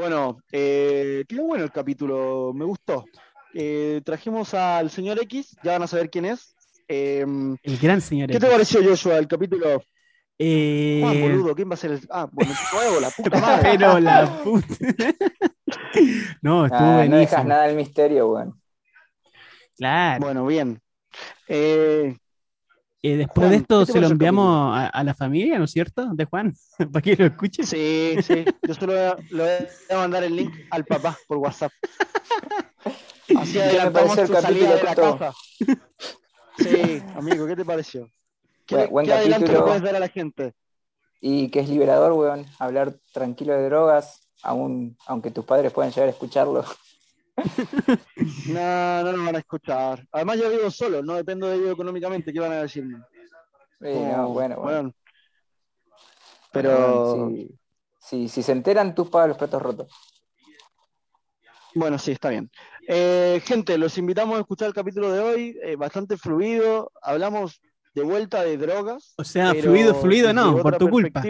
Bueno, eh, qué bueno el capítulo, me gustó. Eh, trajimos al señor X, ya van a saber quién es. Eh, El gran señor ¿Qué te X. pareció, Joshua, el capítulo? Eh, Juan, boludo, ¿quién va a ser el.? Ah, bueno, nuevo, la puta madre. Pero la puta. no, estuvo Ah, no dejas nada del misterio, weón. Claro. Bueno, bien. Eh, Eh, después Juan, de esto ¿qué te se lo enviamos a, a la familia, ¿no es cierto? De Juan, para que lo escuche. sí, sí. Yo solo le voy a- mandar el link al papá por WhatsApp. Así ¿Qué me adelantamos tu salida capítulo, de la casa. Sí, amigo, ¿qué te pareció? ¿Qué, Buen- buen qué adelanto le puedes dar a la gente? Y que es liberador, weón, hablar tranquilo de drogas, aún, aunque tus padres puedan llegar a escucharlo. No, no lo van a escuchar. Además, yo vivo solo, no dependo de ellos económicamente. ¿Qué van a decirme? No, bueno, bueno. bueno. Pero, si, si- si se enteran, tú pagas los platos rotos. bueno, sí, está bien. Eh, gente, los invitamos a escuchar el capítulo de hoy, eh, bastante fluido. Hablamos de vuelta de drogas. O sea, fluido, fluido no, por tu culpa.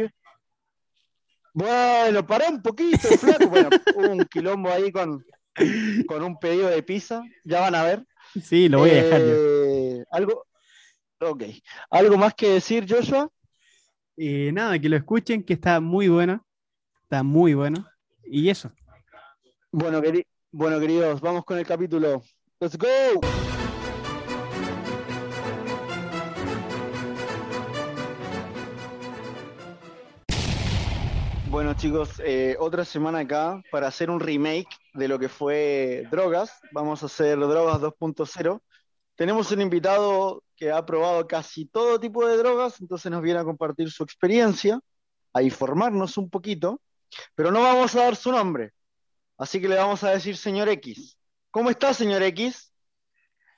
Bueno, pará un poquito, flaco. Bueno, hubo un quilombo ahí con, con un pedido de pizza. Ya van a ver. Sí, lo voy a dejar yo. Eh, Algo, ok. ¿Algo más que decir, Joshua? Eh, nada, que lo escuchen, que está muy bueno. Está muy bueno. Y eso. Bueno, queri- bueno, queridos, vamos con el capítulo. Let's go. Bueno, chicos, eh, otra semana acá para hacer un remake de lo que fue Drogas. Vamos a hacer Drogas 2.0. Tenemos un invitado que ha probado casi todo tipo de drogas, entonces nos viene a compartir su experiencia, a informarnos un poquito, pero no vamos a dar su nombre. Así que le vamos a decir señor X. ¿Cómo está, señor X?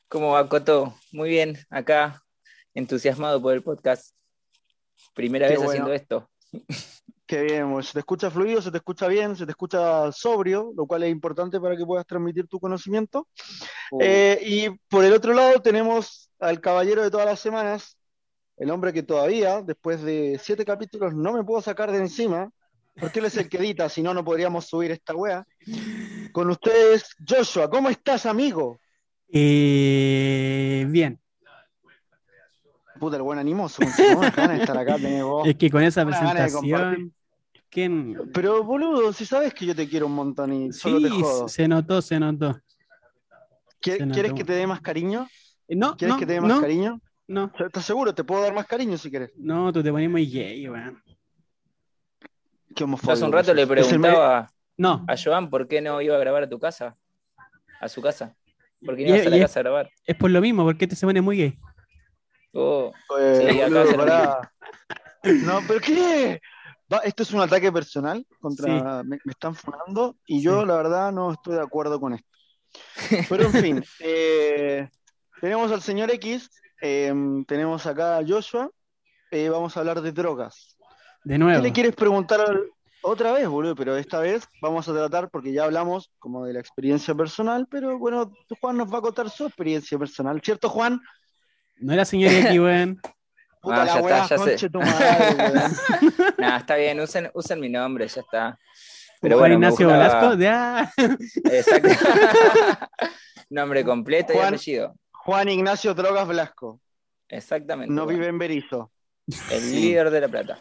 ¿Cómo va, Coto? Muy bien, acá, entusiasmado por el podcast. Primera Qué vez bueno. haciendo esto. Qué bien, pues, se te escucha fluido, se te escucha bien, se te escucha sobrio, lo cual es importante para que puedas transmitir tu conocimiento. Eh, y por el otro lado tenemos al caballero de todas las semanas, el hombre que todavía, después de siete capítulos, no me puedo sacar de encima, porque él es el que edita, si no, no podríamos subir esta wea. Con ustedes, Joshua, ¿cómo estás, amigo? Eh, bien. Puta, el buen animoso, con ganas de estar acá, tenés vos. Es que con esa presentación. ¿Quién? Pero, boludo, si sabes que yo te quiero un montón y solo te Sí, jodo. se notó, se notó. ¿Qui- se notó. ¿Quieres que te dé más cariño? Eh, No, ¿Quieres no, que te dé más no, cariño? no, ¿Estás seguro? Te puedo dar más cariño si quieres. no, tú te pones muy gay, weón. Qué homofóbico. hace un rato le preguntaba No, a Joan por qué no iba a grabar a tu casa, a su casa. ¿Por qué no ibas a la casa a grabar? es por lo mismo, porque te se pone muy gay. Oh, Eh, Sí, acá boludo, lo pará. No, pero ¿qué? Va, esto es un ataque personal contra. Me, me están funando y yo, Sí. la verdad, no estoy de acuerdo con esto. Pero en fin, eh, tenemos al señor X, eh, tenemos acá a Joshua, eh, vamos a hablar de drogas. De ¿Qué nuevo. le quieres preguntar otra vez, boludo? Pero esta vez vamos a tratar, porque ya hablamos como de la experiencia personal, pero bueno, Juan nos va a contar su experiencia personal, ¿cierto, Juan? No era señor X, weón. Puta Ah, la ya weá, está, ya sé. tu madre, está bien, usen, usen mi nombre, ya está. Pero Juan bueno, Ignacio gustaba- Velasco. De, ah, Exacto. Nombre completo y Juan- apellido. Juan Ignacio Drogas Blasco, Exactamente. no bueno. vive en Berizo. El líder de La Plata.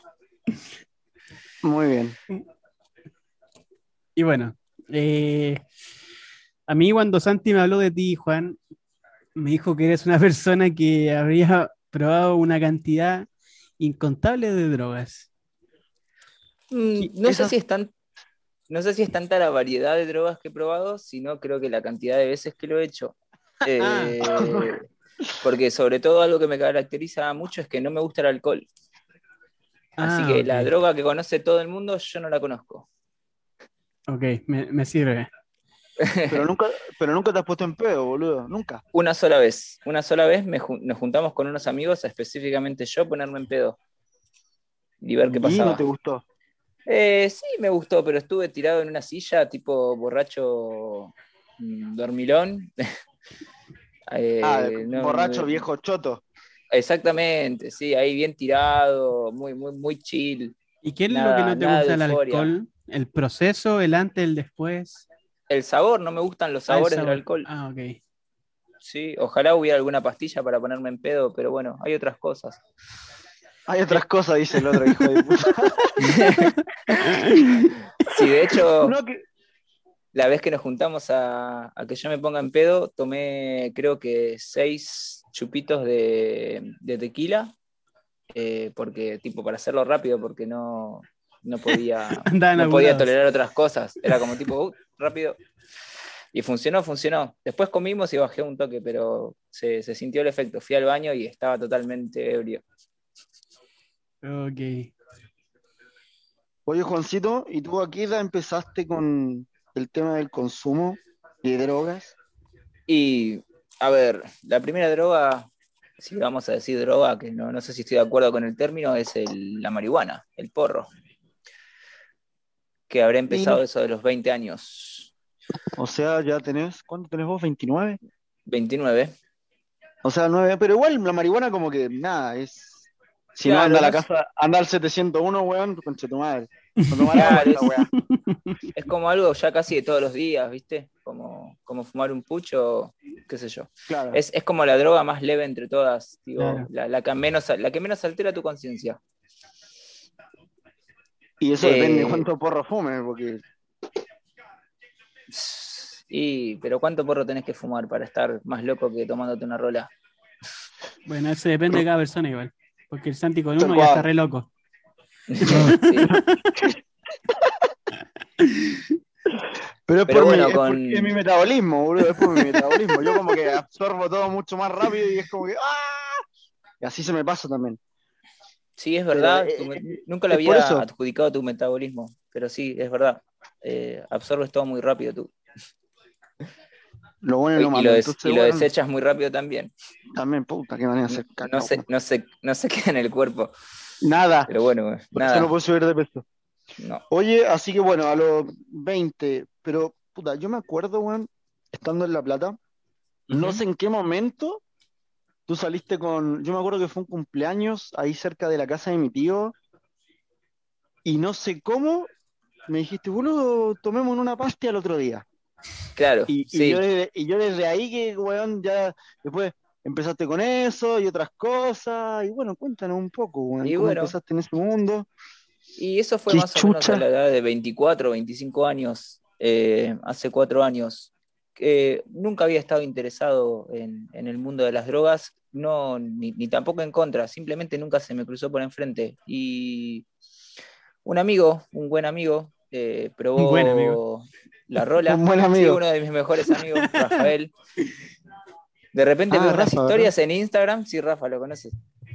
Muy bien. Y bueno, eh, a mí cuando Santi me habló de ti, Juan, me dijo que eres una persona que habría probado una cantidad incontable de drogas. Mm, No sé si es tan, no sé si es tanta la variedad de drogas que he probado, sino creo que la cantidad de veces que lo he hecho. Eh, porque sobre todo algo que me caracteriza mucho es que no me gusta el alcohol. Así Ah, que la droga que conoce todo el mundo, yo no la conozco. Ok, me, me sirve. Pero nunca, pero nunca te has puesto en pedo, boludo. Nunca. Una sola vez, una sola vez me nos juntamos con unos amigos, específicamente yo, a ponerme en pedo. Y ver qué Y pasaba. no te gustó. Eh, sí, me gustó, pero estuve tirado en una silla, tipo borracho mm, dormilón. Eh, Ah, no, borracho, no- viejo choto. Exactamente, sí, ahí bien tirado, muy, muy, muy chill. ¿Y qué es lo que no te gusta de del alcohol El proceso, el antes, el después. El sabor, no me gustan los Ah, sabores del alcohol. Ah, ok. Sí, ojalá hubiera alguna pastilla para ponerme en pedo, pero bueno, hay otras cosas. Hay otras cosas, dice el otro hijo de puta. Sí, de hecho, No, que- la vez que nos juntamos a, a que yo me ponga en pedo, tomé creo que seis chupitos de, de tequila, eh, porque, tipo, para hacerlo rápido, porque no, no podía, no podía tolerar otras cosas. Era como tipo, "Uh, rápido. Y funcionó, funcionó. Después comimos y bajé un toque, pero se, se sintió el efecto. Fui al baño y estaba totalmente ebrio. Ok. Oye, Juancito, ¿y tú aquí ya empezaste con el tema del consumo de drogas? Y, a ver, la primera droga, si vamos a decir droga, que no, no sé si estoy de acuerdo con el término, es el- la marihuana, el porro. Que habré empezado eso de los 20 años. O sea, ya tenés, ¿cuánto tenés vos? ¿29? 29. O sea, 9, pero igual la marihuana como que nada, es... Si no anda a la casa, anda al 701, weón, conche tu madre. Claro. Es como algo ya casi de todos los días, ¿viste? Como, como fumar un pucho, qué sé yo. Claro. Es, es como la droga más leve entre todas, digo, Claro. la, la que menos, la que menos altera tu conciencia. Y eso eh, depende de cuánto porro fume, porque Y, pero ¿cuánto porro tenés que fumar para estar más loco que tomándote una rola? Bueno, eso depende de cada persona igual. Porque el Santi con uno ya está re loco. Sí. Pero es Pero por, bueno, mi, es es mi metabolismo, boludo, es por mi metabolismo. Yo como que absorbo todo mucho más rápido y es como que ¡ah! Y así se me pasa también. Sí, es verdad. Pero, me- eh, nunca lo por había adjudicado tu metabolismo, pero sí, es verdad. Eh, absorbes todo muy rápido tú. Lo bueno y lo malo. lo, des- Entonces, y lo bueno, desechas muy rápido también. también, puta, que van a hacer caca. No se, no, se, no se queda en el cuerpo. Nada. Pero bueno, nada. no puedo subir de peso. No. Oye, así que bueno, a los 20, pero puta, yo me acuerdo, weón, estando en La Plata, no sé en qué momento tú saliste con, yo me acuerdo que fue un cumpleaños ahí cerca de la casa de mi tío, y no sé cómo me dijiste, boludo, tomemos una pasta el otro día. Claro, Y, yo desde, y yo desde ahí que, weón, ya después empezaste con eso y otras cosas, y bueno, cuéntanos un poco, weón, Y cómo bueno. empezaste en ese mundo. Y eso fue más o menos chucha. a la edad de 24, 25 años, eh, hace cuatro años. Que nunca había estado interesado en, en el mundo de las drogas, no, ni, ni tampoco en contra, simplemente nunca se me cruzó por enfrente. Y un amigo, un buen amigo, eh, probó Un buen amigo. la rola. Un buen Sí, amigo. uno de mis mejores amigos, Rafael. De repente Ah, veo unas Rafa, historias en Instagram, sí, Rafa, lo conoces.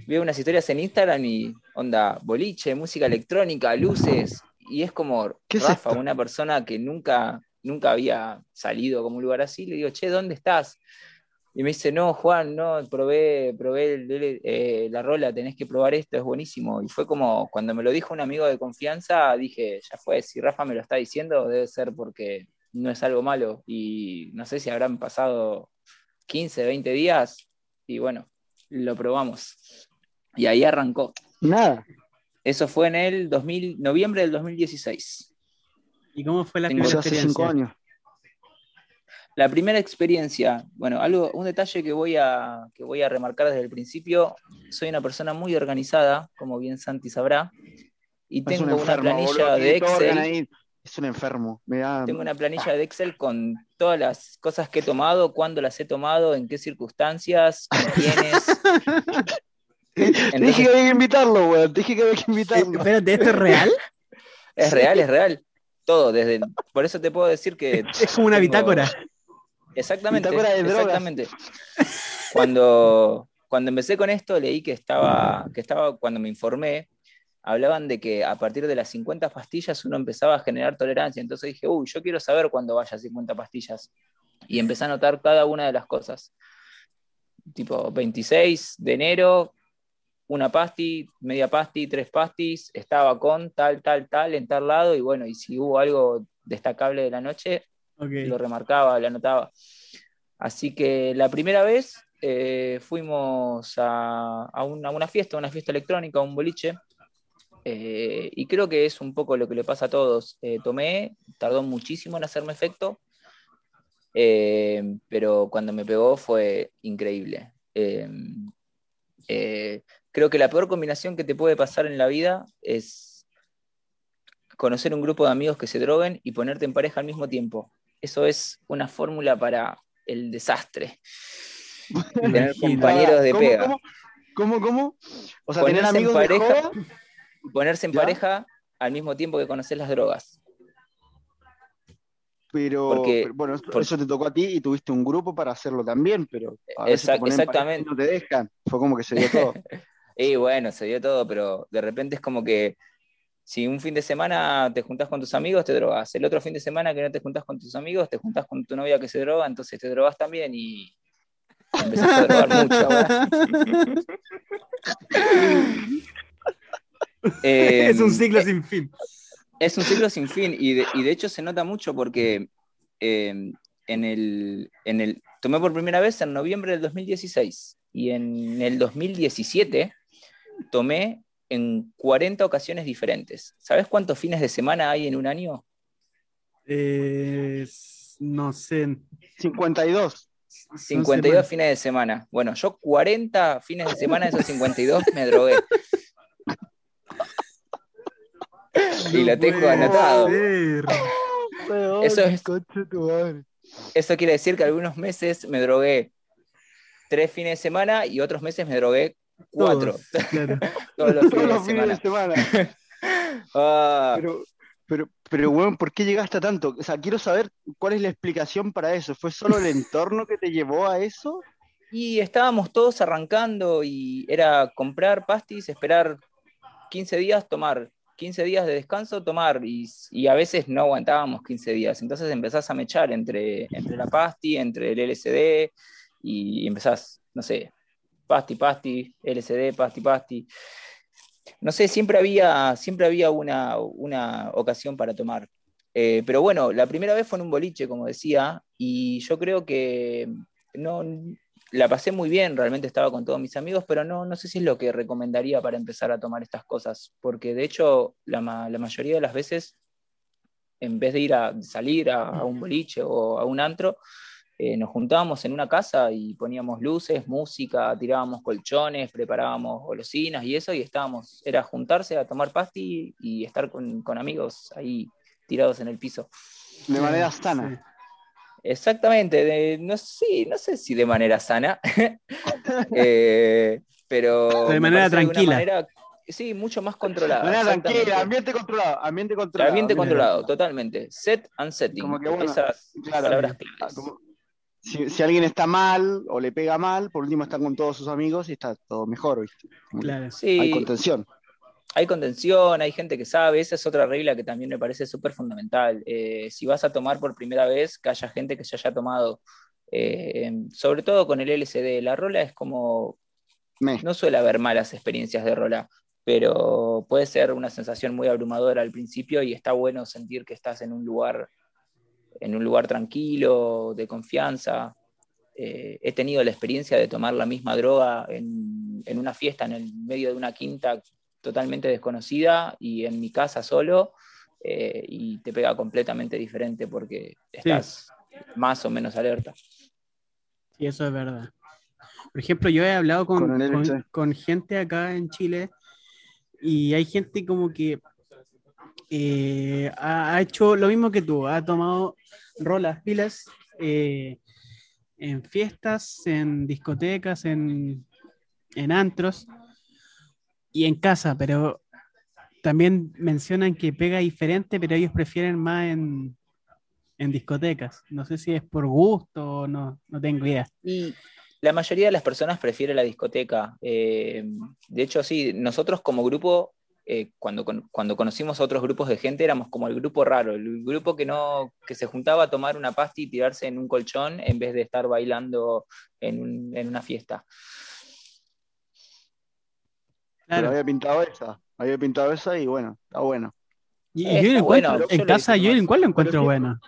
Veo unas historias en Instagram y onda, boliche, música electrónica, luces, y es como ¿Qué es Rafa, una persona que nunca, nunca había salido como un lugar así, le digo, che, ¿dónde estás? Y me dice, no, Juan, no, probé, probé el- eh, la rola, tenés que probar esto, es buenísimo. Y fue como, cuando me lo dijo un amigo de confianza, dije, ya fue, si Rafa me lo está diciendo, debe ser porque no es algo malo. Y no sé si habrán pasado 15, 20 días, y bueno, lo probamos. Y ahí arrancó. Nada. Eso fue en el 2000, noviembre del 2016. ¿Y cómo fue la Tengo- primera cinco experiencia? años. La primera experiencia, bueno, algo, un detalle que voy, a, que voy a remarcar desde el principio, soy una persona muy organizada, como bien Santi sabrá, y Es tengo un una planilla boludo, de Excel, Es un enfermo. Me da- tengo una planilla de Excel con todas las cosas que he tomado, cuándo las he tomado, en qué circunstancias, con quiénes. Dije que había que invitarlo, weón. Dije que había que invitarlo. Espérate, ¿esto es real? es real, es real. Todo, desde, por eso te puedo decir que Es como una tengo- bitácora. Exactamente, Bitácora de drogas. exactamente. Cuando, cuando empecé con esto, leí que estaba, que estaba, cuando me informé, hablaban de que a partir de las 50 pastillas uno empezaba a generar tolerancia. Entonces dije, uy, yo quiero saber cuándo vaya a 50 pastillas. Y empecé a anotar cada una de las cosas. Tipo, 26 de enero, una pasti, media pasti, tres pastis, estaba con tal, tal, tal, en tal lado, y bueno, y si hubo algo destacable de la noche, lo remarcaba, lo anotaba. Así que la primera vez eh, fuimos a, a una, a una fiesta, una fiesta electrónica, un boliche, Eh, y creo que es un poco lo que le pasa a todos. Eh, tomé, tardó muchísimo en hacerme efecto, pero cuando me pegó fue increíble. Creo que la peor combinación que te puede pasar en la vida es conocer un grupo de amigos que se droguen y ponerte en pareja al mismo tiempo. Eso es una fórmula para el desastre. Tener compañeros de pega. ¿Cómo, cómo? O sea, tener amigos en pareja, ponerse en pareja al mismo tiempo que conocer las drogas. Pero, bueno, eso, te tocó a ti y tuviste un grupo para hacerlo también, pero exactamente. no te dejan. Fue como que se dio todo. y bueno, se dio todo, pero de repente es como que si un fin de semana te juntas con tus amigos, te drogas. El otro fin de semana que no te juntas con tus amigos, te juntas con tu novia que se droga, entonces te drogas también y empezás a drogar mucho. es un ciclo eh, sin fin. Es un ciclo sin fin y de, hecho se nota mucho porque em, en, el, en el, tomé por primera vez en noviembre del 2016 y en el 2017 tomé en 40 ocasiones diferentes. ¿Sabes cuántos fines de semana hay en un año? no sé. 52. 52 fines de semana. Bueno, yo 40 fines de semana de esos 52 me drogué. y lo tengo anotado. Eso, eso quiere decir que algunos meses me drogué tres fines de semana y otros meses me drogué cuatro. Todos, los fines, de semana. Ah. Pero, pero, pero, bueno, ¿por qué llegaste a tanto? O sea, quiero saber cuál es la explicación para eso. ¿Fue solo el entorno que te llevó a eso? Y estábamos todos arrancando y era comprar pastis, esperar 15 días, tomar 15 días de descanso, tomar, y, a veces no aguantábamos 15 días. Entonces empezás a mechar entre, entre la pasti, entre el LSD, y empezás, no sé, pasti, pasti, LSD, pasti, pasti. No sé, siempre había, siempre había una, una ocasión para tomar. Eh, pero bueno, la primera vez fue en un boliche, como decía, y yo creo que no, la pasé muy bien, realmente estaba con todos mis amigos, pero no, no sé si es lo que recomendaría para empezar a tomar estas cosas, porque de hecho la, mayoría de las veces, en vez de ir a salir a, un boliche o a un antro, eh, nos juntábamos en una casa y poníamos luces, música, tirábamos colchones, preparábamos golosinas y eso, y estábamos, era juntarse a tomar pasti y estar con, amigos ahí tirados en el piso. De manera sana. Exactamente, no, sí, no sé si de manera sana, eh, pero... De manera tranquila. sí, mucho más controlada. De manera tranquila, ambiente controlado, ambiente controlado. Ambiente controlado, totalmente. Set and setting. Como que, Esas palabras ah, si, alguien está mal o le pega mal, por último está con todos sus amigos y está todo mejor, ¿viste? claro. Sí. Hay contención hay contención, hay gente que sabe, esa es otra regla que también me parece súper fundamental. Eh, si vas a tomar por primera vez, que haya gente que se haya tomado, eh, sobre todo con el LCD. La rola es como... No suele haber malas experiencias de rola, pero puede ser una sensación muy abrumadora al principio y está bueno sentir que estás en un lugar, en un lugar tranquilo, de confianza. Eh, he tenido la experiencia de tomar la misma droga en, en, una fiesta en el medio de una quinta totalmente desconocida y en mi casa solo eh, y te pega completamente diferente porque estás más o menos alerta. Sí, eso es verdad. Por ejemplo, yo he hablado con, con, gente acá en Chile y hay gente como que eh, ha, hecho lo mismo que tú, ha tomado rolas, pilas eh, en fiestas, en discotecas, en, en antros y en casa, pero también mencionan que pega diferente, pero ellos prefieren más en, discotecas. No sé si es por gusto o no, no tengo idea. Y la mayoría de las personas prefiere la discoteca. Eh, de hecho, sí, nosotros como grupo, eh, cuando, cuando conocimos a otros grupos de gente, éramos como el grupo raro, el grupo que, no, que se juntaba a tomar una pasta y tirarse en un colchón en vez de estar bailando en, en una fiesta. Pero había pintado esa, había pintado esa y bueno, está bueno. Y, yo bueno, en casa, yo en cuál lo encuentro bueno.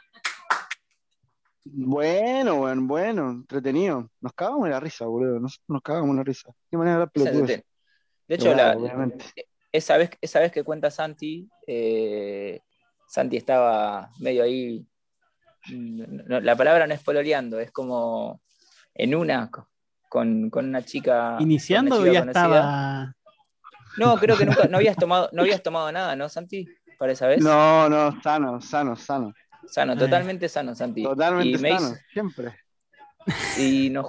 Bueno, bueno, bueno, entretenido. Nos cagamos en la risa, boludo. Nos, nos cagamos en la risa. Qué manera de De hecho, la, esa vez, esa vez que cuenta Santi, eh, Santi estaba medio ahí. no- la palabra no es pololeando, es como en una con, con una chica. Iniciando una o chica ya conocida. estaba. No, creo que nunca, no habías tomado, no habías tomado nada, ¿no, Santi? Para esa vez. No, no, sano, sano, sano. Sano, totalmente sano, Santi. Totalmente y sano, hizo- siempre. y nos,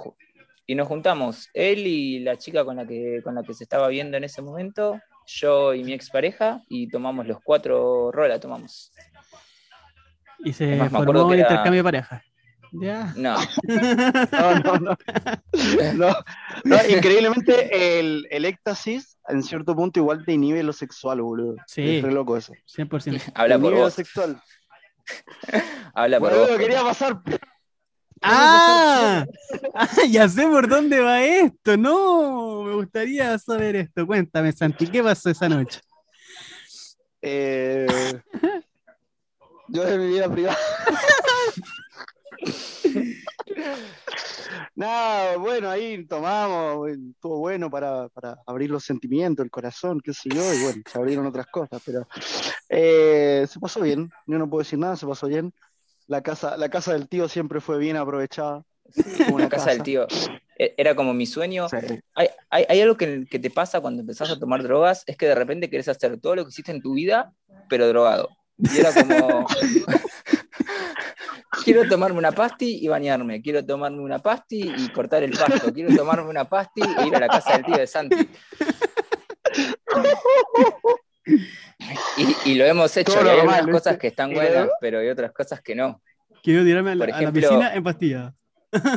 y nos juntamos, él y la chica con la, que, con la que se estaba viendo en ese momento, yo y mi expareja, y tomamos los cuatro rola, tomamos. Y se Es más, me acuerdo formó que un era- intercambio de pareja. Ya. No, No, no, no. No, no, increíblemente el, el éxtasis en cierto punto igual te inhibe lo sexual, boludo. Sí. Es re loco eso. 100%. habla por inhibe lo vos, sexual. habla por Boludo, vos. quería pasar. ¡Ah! Ah, Ya sé por dónde va esto. No, me gustaría saber esto. Cuéntame, Santi, ¿qué pasó esa noche? Eh, yo de mi vida privada. Nada, bueno, ahí tomamos, estuvo bueno para, para abrir los sentimientos, el corazón, qué sé yo, y bueno, se abrieron otras cosas, pero eh, se pasó bien, yo no puedo decir nada, se pasó bien. La casa, la casa del tío siempre fue bien aprovechada. Fue Una casa del tío. E- Era como mi sueño. Sí. Hay, hay- hay algo que, que te pasa cuando empezás a tomar drogas, es que de repente querés hacer todo lo que hiciste en tu vida, pero drogado. Y era como, quiero tomarme una pasti y bañarme, quiero tomarme una pasti y cortar el pasto, quiero tomarme una pasti e ir a la casa del tío de Santi. Y, y lo hemos hecho, Todo y hay normal, algunas cosas que están buenas, pero hay otras cosas que no. Quiero tirarme a la, Por a la ejemplo- piscina en pastillas.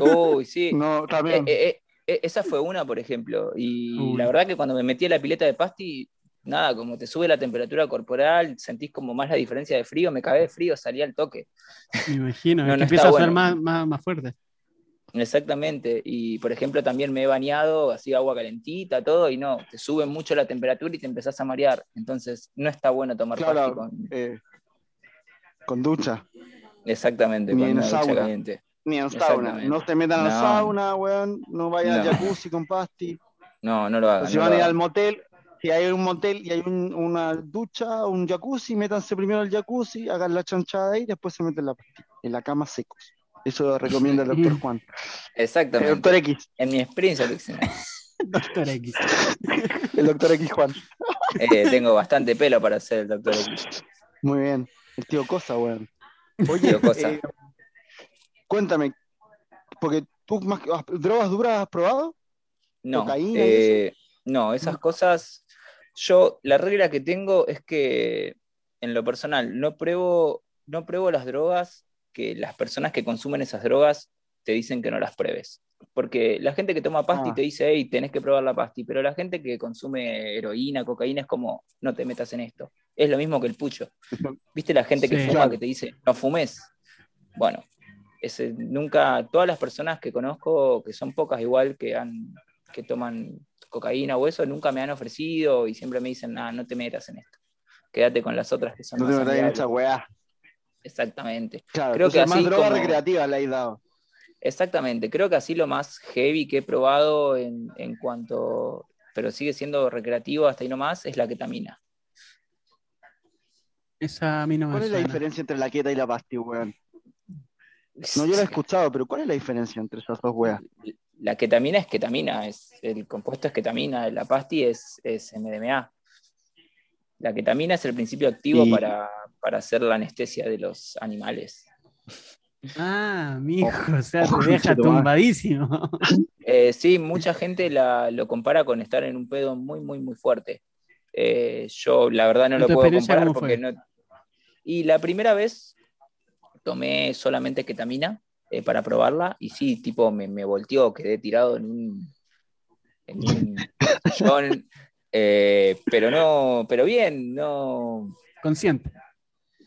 Uy, sí. No, Eh, también. eh, eh, eh, esa fue una, por ejemplo. Y Uy. la verdad que cuando me metí a la pileta de pasti, nada, como te sube la temperatura corporal, sentís como más la diferencia de frío, me cagué de frío, salí al toque. Me imagino. No, no empieza a ser más, más, más fuerte. Exactamente. Y por ejemplo, también me he bañado, así agua calentita, todo, y no, te sube mucho la temperatura y te empezás a marear. Entonces, no está bueno tomar Claro, con. eh, con ducha, Exactamente, Ni con en una ducha sauna. caliente. ni en sauna. No se metan al No. sauna, weón. No vayan al No. jacuzzi con pasti. No, no lo hagan. si no van a ir al motel, si hay un motel y hay un- una ducha, un jacuzzi, métanse primero al jacuzzi, hagan la chanchada ahí y después se meten la. En la cama secos. Eso lo recomienda el doctor Juan. El Exactamente. doctor X. En mi experiencia, Luxina, Doctor X. El doctor X Juan. eh, tengo bastante pelo para ser el doctor X. Muy bien. El tío Cosa, weón. Oye, Tío Cosa. eh, cuéntame, porque tú más que- ah, drogas duras has probado? No, ¿Cocaína y eh, no, esas cosas. Yo, la regla que tengo es que, en lo personal, no pruebo, no pruebo las drogas que las personas que consumen esas drogas te dicen que no las pruebes. Porque la gente que toma pasti Ah. te dice, hey, tenés que probar la pasti, pero la gente que consume heroína, cocaína, es como, no te metas en esto. Es lo mismo que el pucho. ¿Viste la gente que Sí. fuma Claro. que te dice, no fumes? Bueno, ese, nunca, todas las personas que conozco, que son pocas igual, que, han, que toman cocaína o eso, nunca me han ofrecido y siempre me dicen, ah, no te metas en esto. Quédate con las otras que son No te más metas en amigables". esa weá. Exactamente. Claro, Creo que entonces más así droga como- recreativa le has dado. Exactamente. Creo que así lo más heavy que he probado en, en cuanto, pero sigue siendo recreativo hasta ahí nomás, es la ketamina. Esa a mí no me ¿Cuál es la diferencia entre la queta y la pasti, weón? No, yo la he escuchado, pero ¿cuál es la diferencia entre esas dos weas? La ketamina es ketamina, es, el compuesto es ketamina, la pasti es, es MDMA. La ketamina es el principio activo Y- para, para hacer la anestesia de los animales. Ah, mijo, o sea, Ojo, te deja tumbadísimo. Eh, sí, mucha gente la, lo compara con estar en un pedo muy, muy, muy fuerte. Eh, yo la verdad no ¿Y lo puedo comparar porque no... Y la primera vez tomé solamente ketamina eh, para probarla y sí, tipo me, me volteó, quedé tirado en un, en un sillón, eh, pero no, pero bien, no Consciente.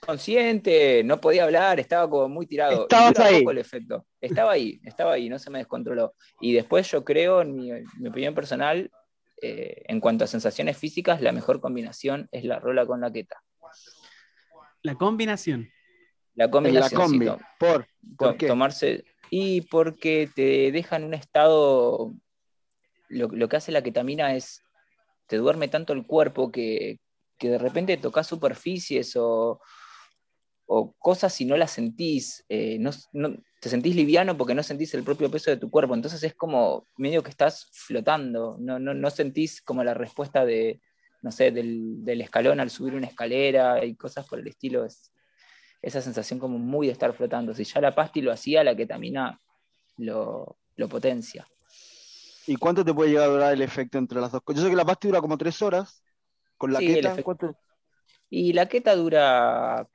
Consciente, no podía hablar, estaba como muy tirado. Estabas ahí. el efecto. Estaba ahí, estaba ahí, no se me descontroló. Y después yo creo, en mi, mi opinión personal, eh, en cuanto a sensaciones físicas, la mejor combinación es la rola con la queta. La combinación. La la combinación, sí, to- ¿Por? ¿Por to- qué? tomarse. Y porque te deja en un estado. Lo, lo que hace la ketamina es te duerme tanto el cuerpo que, que de repente tocas superficies o, o cosas y no las sentís, eh, no, no- te sentís liviano porque no sentís el propio peso de tu cuerpo, entonces es como medio que estás flotando, no, no, no sentís como la respuesta de, no sé, del, del escalón al subir una escalera y cosas por el estilo, es esa sensación como muy de estar flotando. Si ya la pasti lo hacía, la ketamina lo, lo potencia. ¿Y cuánto te puede llegar a durar el efecto entre las dos cosas? Yo sé que la pasti dura como tres horas. Con la Sí, efecto- ¿cuánto? Y la queta dura,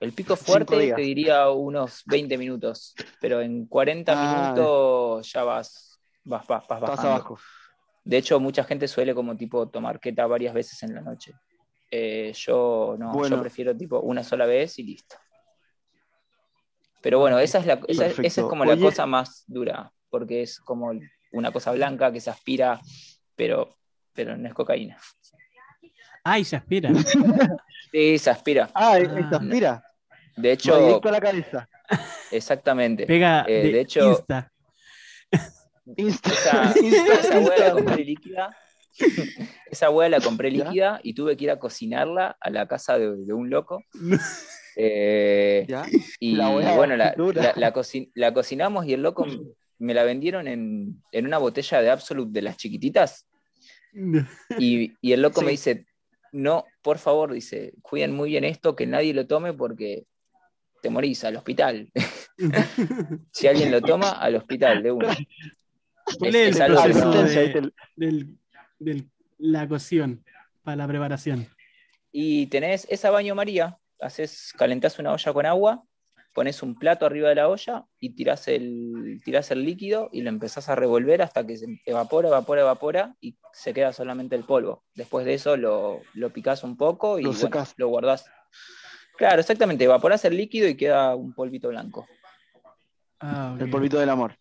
el pico fuerte te diría unos 20 minutos, pero en 40 Ah. minutos ya vas, vas, vas, vas bajando. abajo. De hecho, mucha gente suele como tipo tomar queta varias veces en la noche. Eh, yo no, Bueno. yo prefiero tipo una sola vez y listo. Pero bueno, esa es, la, esa, esa es como la Oye- cosa más dura, porque es como una cosa blanca que se aspira, pero, pero no es cocaína. Ay, se aspira. Sí, se aspira. Ah, Ah. esta aspira. De Va hecho, directo a la cabeza. exactamente. Pega Eh, de, de hecho- Insta. Insta, Esa, Insta, esa hueá la compré líquida. Esa hueá la compré líquida y tuve que ir a cocinarla a la casa de, de un loco. Eh, ¿Ya? y La bueno, la, dura. la- la coci- la cocinamos y el loco me la vendieron en, en una botella de Absolute de las chiquititas. Y, y el loco Sí. me dice, no, por favor, dice, cuiden muy bien esto, que nadie lo tome porque te morís al hospital. si alguien lo toma, al hospital de uno. ¿Cuál Es- es es el proceso de, del- del- la cocción para la preparación? Y tenés esa baño María, haces, calentás una olla con agua, pones un plato arriba de la olla y tirás el, tirás el líquido y lo empezás a revolver hasta que se evapora, evapora, evapora y se queda solamente el polvo. Después de eso lo, lo picás un poco y Lo bueno, lo guardás. Claro, exactamente, evaporás el líquido y queda un polvito blanco. Ah. El polvito del amor.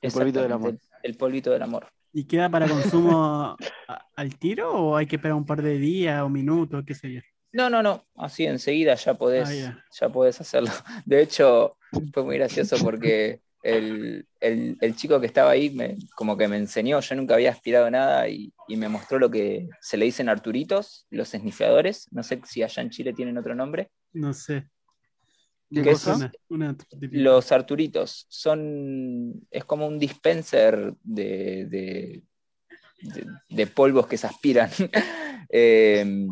El polvito del amor. El, polvito del amor. ¿Y queda para consumo al tiro o hay que esperar un par de días o minutos, qué sé yo? No, no, no, así enseguida ya podés, Ah, ya. ya podés hacerlo. De hecho, fue muy gracioso porque el, el- el chico que estaba ahí me- como que me enseñó, yo nunca había aspirado nada y, y me mostró lo que se le dicen arturitos, los esnifeadores, no sé si allá en Chile tienen otro nombre. No sé. ¿Qué típica. Los arturitos son, es como un dispenser de, de, de- de polvos que se aspiran. Eh,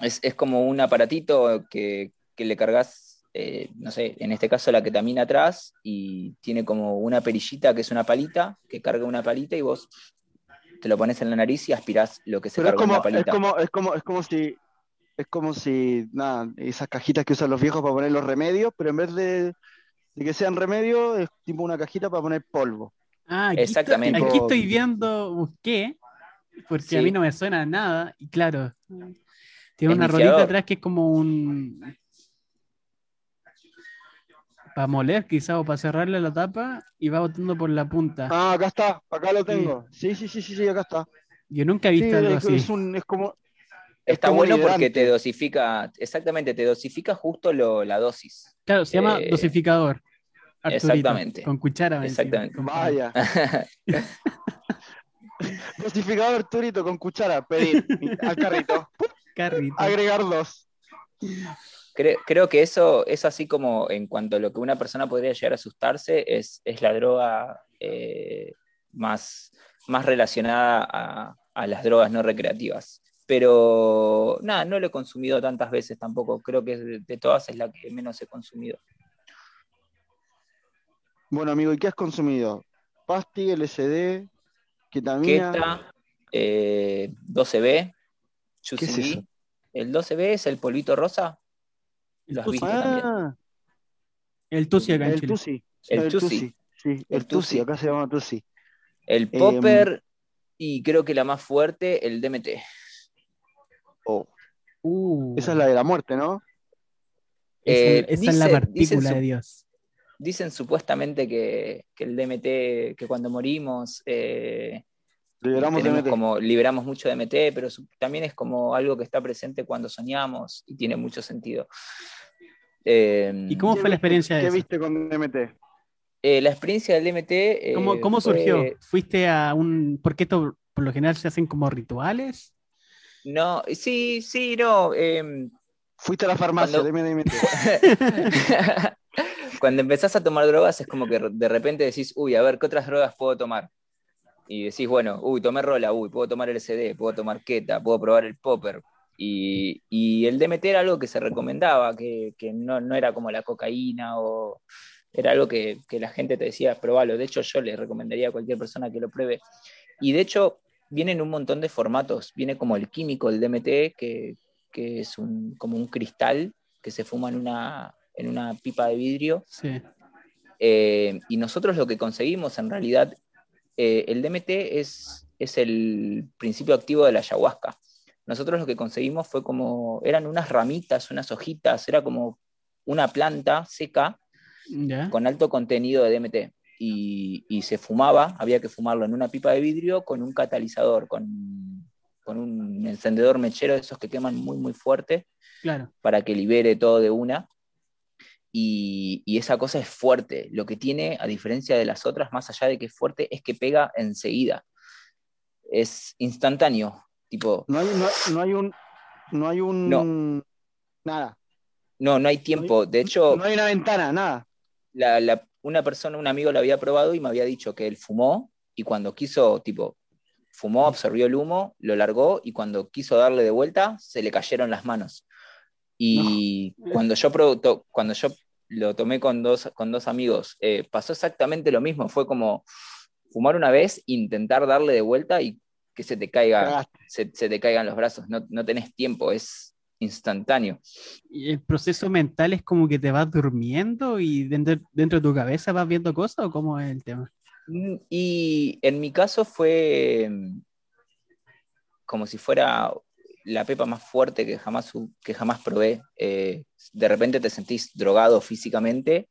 es, es como un aparatito que, que le cargas, eh, no sé, en este caso la ketamina atrás y tiene como una perillita que es una palita, que carga una palita y vos te lo pones en la nariz y aspirás lo que se Pero es carga en como, la es palita. como, es como, es como si, es como si, nada, esas cajitas que usan los viejos para poner los remedios, pero en vez de, de que sean remedios, es tipo una cajita para poner polvo. Ah, aquí, Exactamente. Estoy, aquí estoy viendo, busqué, porque a mí no me suena nada. Y claro, tiene una Esnifiador. rolita atrás que es como un. Para moler, quizás, o para cerrarle la tapa y va botando por la punta. Ah, acá está, acá lo tengo. Sí, sí, sí, sí, sí, acá está. Yo nunca he Sí, visto algo es, así. es un, es como, es Está como bueno porque te dosifica, exactamente, te dosifica justo lo- la dosis. Claro, se llama eh, dosificador. Arturito, exactamente. Con cuchara. encima, Exactamente. con- Vaya. Dosificador Arturito con cuchara, pedir al carrito, Carrito. agregar dos. Creo, creo que eso es así como en cuanto a lo que una persona podría llegar a asustarse, es, es la droga eh, más, más relacionada a, a las drogas no recreativas. Pero nada, no lo he consumido tantas veces tampoco. Creo que de, de todas es la que menos he consumido. Bueno, amigo, ¿y qué has consumido? Pasti, LSD, ketamina. Keta, eh, 12B, ¿Qué es 2CB. eso? El 12B es el polvito rosa. El Lo has tusi. visto también. Ah, El tusi acá en el Chile. Tusi. El El Tusi. Tusi. Sí, el El Tusi, Tusi. acá se llama Tusi. El Em, popper y creo que la más fuerte, el DMT. Oh, Uh, esa es la de la muerte, ¿no? esa, eh, es la partícula de Dios. Dicen supuestamente que, que el DMT, que cuando morimos eh, Liberamos tenemos DMT. como, liberamos mucho DMT, pero su- también es como algo que está presente cuando soñamos y tiene mucho sentido. Eh, ¿Y cómo ¿Qué fue la experiencia de ¿Qué viste con DMT? eh, la experiencia del DMT... eh, ¿Cómo, cómo fue- surgió? ¿Fuiste a un...? Porque esto por lo general se hacen como rituales. No, sí, sí, no. em, Fuiste a la farmacia, Cuando- dime. Cuando empezás a tomar drogas es como que de repente decís, uy, a ver, ¿qué otras drogas puedo tomar? Y decís, bueno, uy, tomé rola, uy, puedo tomar LSD, puedo tomar keta, puedo probar el popper. Y, y el DMT era algo que se recomendaba, que, que no, no era como la cocaína o era algo que, que la gente te decía, probalo. De hecho, yo le recomendaría a cualquier persona que lo pruebe. Y de hecho, viene en un montón de formatos. Viene como el químico, el DMT, que, que es un, como un cristal que se fuma en una, en una pipa de vidrio. Sí. Eh, y nosotros lo que conseguimos en realidad, eh, el DMT es, es el principio activo de la ayahuasca. Nosotros lo que conseguimos fue como, eran unas ramitas, unas hojitas, era como una planta seca ¿Ya? con alto contenido de DMT. Y, y se fumaba, había que fumarlo en una pipa de vidrio con un catalizador, con, con un encendedor mechero de esos que queman muy, muy fuerte Claro. para que libere todo de una. Y, y esa cosa es fuerte. Lo que tiene, a diferencia de las otras, más allá de que es fuerte, es que pega enseguida. Es instantáneo. Tipo, No hay, no, no hay un. No hay un. No. Nada. no, no hay tiempo. De hecho, No hay una ventana, nada. la- la- una persona, un amigo lo había probado y me había dicho que él fumó y cuando quiso, tipo, fumó, absorbió el humo, lo largó y cuando quiso darle de vuelta, se le cayeron las manos. Y cuando yo pro- to- cuando yo lo tomé con dos, con dos amigos, eh, pasó exactamente lo mismo. Fue como fumar una vez, intentar darle de vuelta y que se te caiga, se te caigan los brazos. No, no tenés tiempo, es instantáneo. ¿Y el proceso mental es como que te vas durmiendo y dentro, dentro de tu cabeza vas viendo cosas o cómo es el tema? Mm, Y en mi caso fue mm, como si fuera la pepa más fuerte que jamás, que jamás probé. Eh, de repente te sentís drogado físicamente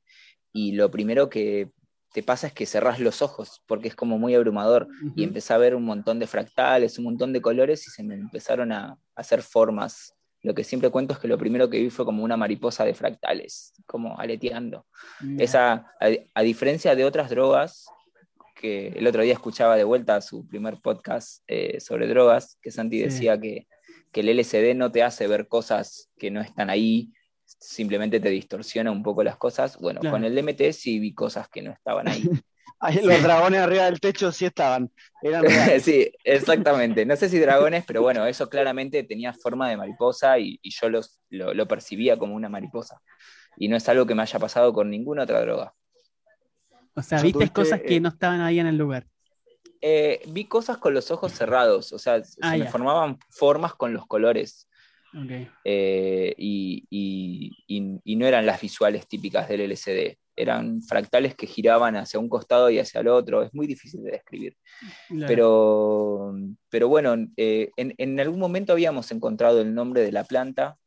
y lo primero que te pasa es que cerrás los ojos porque es como muy abrumador y empecé a ver un montón de fractales, un montón de colores y se me empezaron a, a hacer formas. Lo que siempre cuento es que lo primero que vi fue como una mariposa de fractales, como aleteando. Esa, a, a diferencia de otras drogas, que el otro día escuchaba de vuelta su primer podcast eh, sobre drogas, que Santi Sí. decía que, que el LSD no te hace ver cosas que no están ahí, simplemente te distorsiona un poco las cosas. Bueno, Claro. con el DMT sí vi cosas que no estaban ahí. Ahí los dragones arriba del techo sí estaban. Eran sí, exactamente. No sé si dragones, pero bueno, eso claramente tenía forma de mariposa y, y yo los, lo, lo percibía como una mariposa. Y no es algo que me haya pasado con ninguna otra droga. O sea, viste cosas que eh, no estaban ahí en el lugar. Eh, vi cosas con los ojos cerrados, o sea, se Ah, me formaban formas con los colores eh, y, y- y- y no eran las visuales típicas del LCD, eran fractales que giraban hacia un costado y hacia el otro, es muy difícil de describir. Claro. Pero, pero bueno, eh, en, en algún momento habíamos encontrado el nombre de la planta,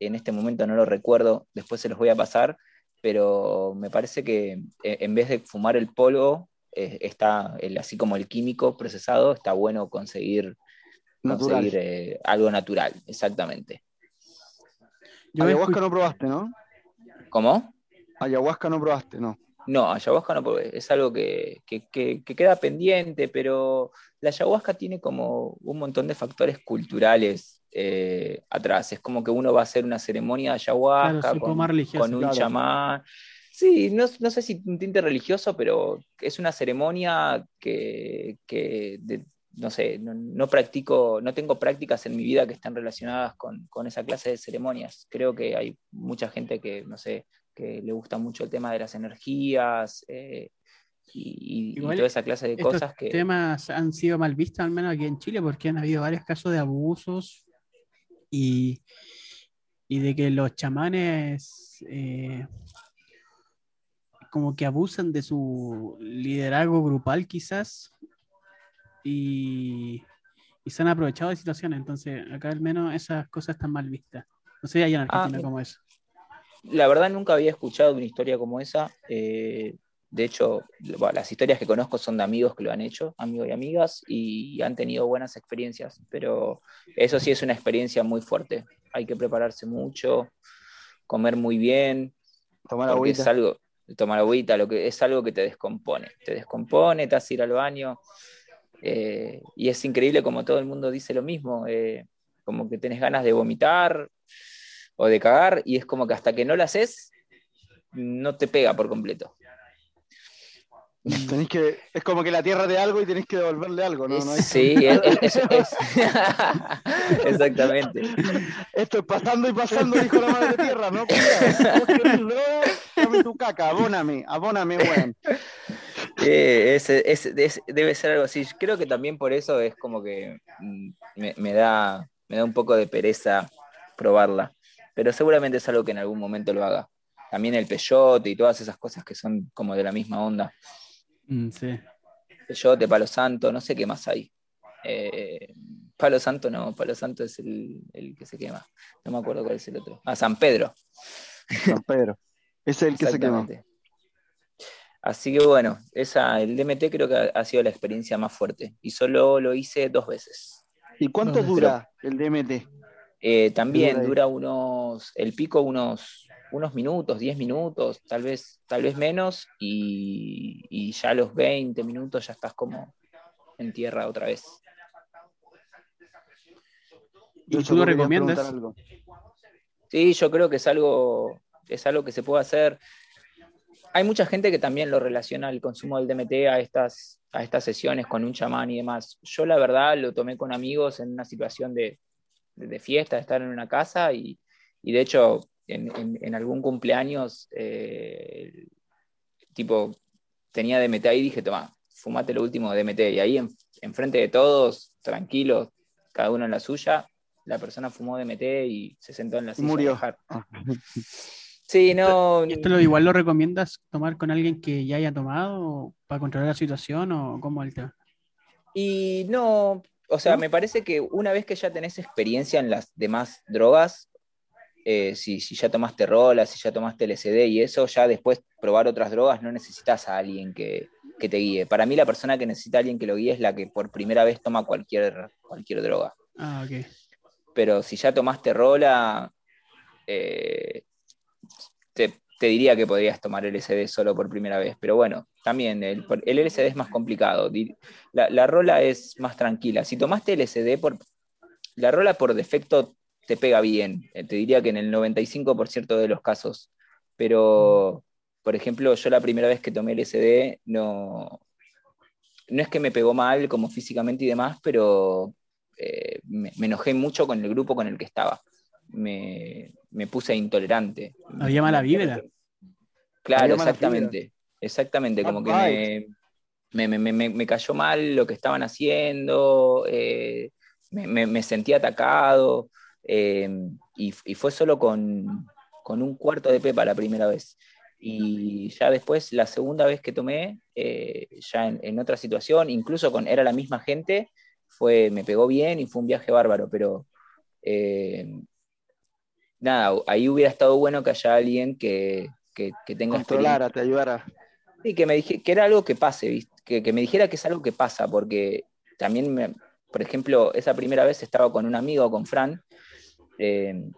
en este momento no lo recuerdo, después se los voy a pasar, pero me parece que en vez de fumar el polvo, eh, está el, así como el químico procesado, está bueno conseguir, Natural. conseguir eh, algo natural, exactamente. Yo Ayahuasca no probaste, ¿no? ¿Cómo? Ayahuasca no probaste, no. No, ayahuasca no probé. Es algo que, que- que- que queda pendiente, pero la ayahuasca tiene como un montón de factores culturales eh, atrás. Es como que uno va a hacer una ceremonia de ayahuasca Claro, con un claro. chamán. Sí, no, no sé si un tinte religioso, pero es una ceremonia que, que de- no sé, no, no practico, no tengo prácticas en mi vida que están relacionadas con, con esa clase de ceremonias. Creo que hay mucha gente que, no sé, que le gusta mucho el tema de las energías eh, y, y- y Igual toda esa clase de Estos cosas que... temas han sido mal vistos, al menos aquí en Chile, porque han habido varios casos de abusos y, y de que los chamanes eh, como que abusan de su liderazgo grupal quizás y, y se han aprovechado de situaciones. Entonces, acá al menos esas cosas están mal vistas. No sé, allá en Ah, Argentina mira. como eso. La verdad nunca había escuchado una historia como esa. eh, de hecho, bueno, las historias que conozco son de amigos que lo han hecho, amigos y amigas, y han tenido buenas experiencias. Pero eso sí es una experiencia muy fuerte. Hay que prepararse mucho, comer muy bien, Tomar porque es agüita. Tomar agüita, lo que, es algo que te descompone. Te descompone, te hace ir al baño. eh, y es increíble como todo el mundo dice lo mismo. eh, como que tenés ganas de vomitar o de cagar, y es como que hasta que no la haces, no te pega por completo. Tenés que, es como que la tierra de algo y tenés que devolverle algo, ¿no? ¿No hay- Sí, es, es- es- exactamente. Esto es pasando y pasando, dijo la madre tierra, ¿no? Cuidado, dame tu caca, abóname, abóname, weón. Eh, es- es- es- debe ser algo así. Creo que también por eso es como que mm, me, me da, me da un poco de pereza probarla. Pero seguramente es algo que en algún momento lo haga. También el peyote y todas esas cosas que son como de la misma onda. Mm, sí. Peyote, palo santo, no sé qué más hay. Eh, palo santo no, palo santo es el, el que se quema. No me acuerdo cuál es el otro. Ah, San Pedro. San Pedro. Ese es el que se. Exactamente. Así que bueno, esa, el DMT creo que ha, ha sido la experiencia más fuerte. Y solo lo hice dos veces. ¿Y cuánto dura el DMT? Eh, también Dura unos, el pico unos, unos minutos, 10 minutos, tal vez, tal vez menos, y, y ya a los 20 minutos ya estás como en tierra otra vez. ¿Y tú lo recomiendas? Sí, yo creo que es algo, es algo que se puede hacer. Hay mucha gente que también lo relaciona al consumo del DMT a estas, a estas sesiones con un chamán y demás. Yo la verdad lo tomé con amigos en una situación de, de, de fiesta, de estar en una casa y, y de hecho en, en- en algún cumpleaños, eh, tipo, tenía DMT ahí y dije, toma, fumate lo último de DMT. Y ahí en, enfrente de todos, tranquilos, cada uno en la suya, la persona fumó DMT y se sentó en la silla. a Murió. dejar. Sí, no. ¿Y esto lo, igual lo recomiendas tomar con alguien que ya haya tomado para controlar la situación o cómo el tema? Y no, o sea, me parece que una vez que ya tenés experiencia en las demás drogas, eh, si, si ya tomaste rola, si ya tomaste LSD y eso, ya después probar otras drogas no necesitas a alguien que, que te guíe. Para mí la persona que necesita a alguien que lo guíe es la que por primera vez toma cualquier, cualquier droga. Ah, ok. Pero si ya tomaste rola, eh, te, diría que podrías tomar LSD solo por primera vez. Pero bueno, también el, el LSD es más complicado. La rola es más tranquila. Si tomaste LSD, por, la rola por defecto te pega bien. Eh, Te diría que en el 95% de los casos. Pero, por ejemplo, yo la primera vez que tomé LSD no, no es que me pegó mal como físicamente y demás, pero eh, me, me enojé mucho con el grupo con el que estaba. Me, me puse intolerante. Había mala vibra. Claro, mala exactamente. Exactamente, como que Bad me, me, me- me- me cayó mal lo que estaban haciendo, eh, me, me- me sentí atacado, eh, y, y fue solo con, con un cuarto de pepa la primera vez. Y ya después, la segunda vez que tomé, eh, ya en, en otra situación, incluso con, era la misma gente, fue, me pegó bien y fue un viaje bárbaro, pero eh, nada, ahí hubiera estado bueno que haya alguien que, que, que tenga. Controlara, te ayudara. Sí, que me dije que era algo que pase, ¿viste? Que, que me dijera que es algo que pasa, porque también, me- por ejemplo, esa primera vez estaba con un amigo, con Fran, eh,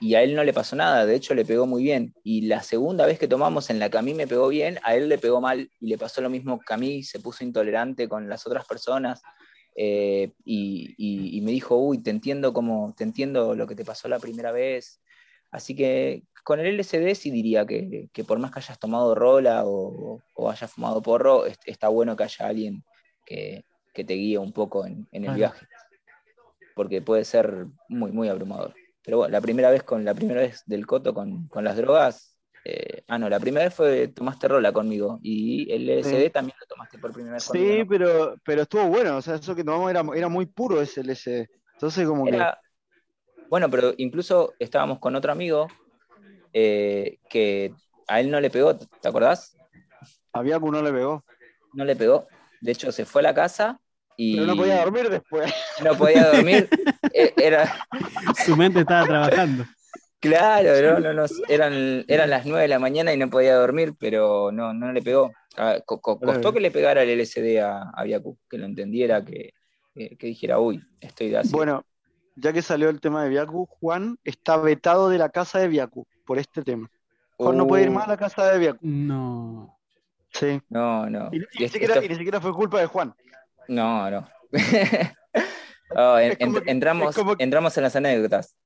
y a él no le pasó nada, de hecho le pegó muy bien. Y la segunda vez que tomamos en la que a mí me pegó bien, a él le pegó mal y le pasó lo mismo que a mí, se puso intolerante con las otras personas. Eh, y, y- y me dijo, uy, te entiendo como, te entiendo lo que te pasó la primera vez. Así que con el LSD sí diría que, que por más que hayas tomado rola o, o hayas fumado porro, es- está bueno que haya alguien que, que te guíe un poco en, en el viaje. Porque puede ser muy, muy abrumador. Pero bueno, la primera vez con la primera vez del coto con, con las drogas. Eh, ah, no, la primera vez fue tomaste rola conmigo. Y el LSD Sí. también lo tomaste por primera vez conmigo. Sí, ¿no? pero, pero estuvo bueno, o sea, eso que tomamos era, era muy puro ese LSD. Entonces como Era- Bueno, pero incluso estábamos con otro amigo eh, que a él no le pegó, ¿te acordás? que a Biaku no le pegó. No le pegó. De hecho, se fue a la casa y Pero no podía dormir después. no podía dormir. Eh, Era, Su mente estaba trabajando. Claro, no, no, no, eran, eran las 9 de la mañana y no podía dormir, pero no, no le pegó. Ah, co- co- Claro. costó que le pegara el LSD a, a que lo entendiera, que, que- que dijera, uy, estoy así. Bueno, ya que salió el tema de Biaku, Juan está vetado de la casa de Biaku por este tema. Juan no puede ir Uh, más a la casa de Biaku. No. Sí. No, no. Y, y Y ni siquiera, esto- y ni siquiera fue culpa de Juan. No, no. Oh, en- Es como en- que- entramos, como entramos en las anécdotas.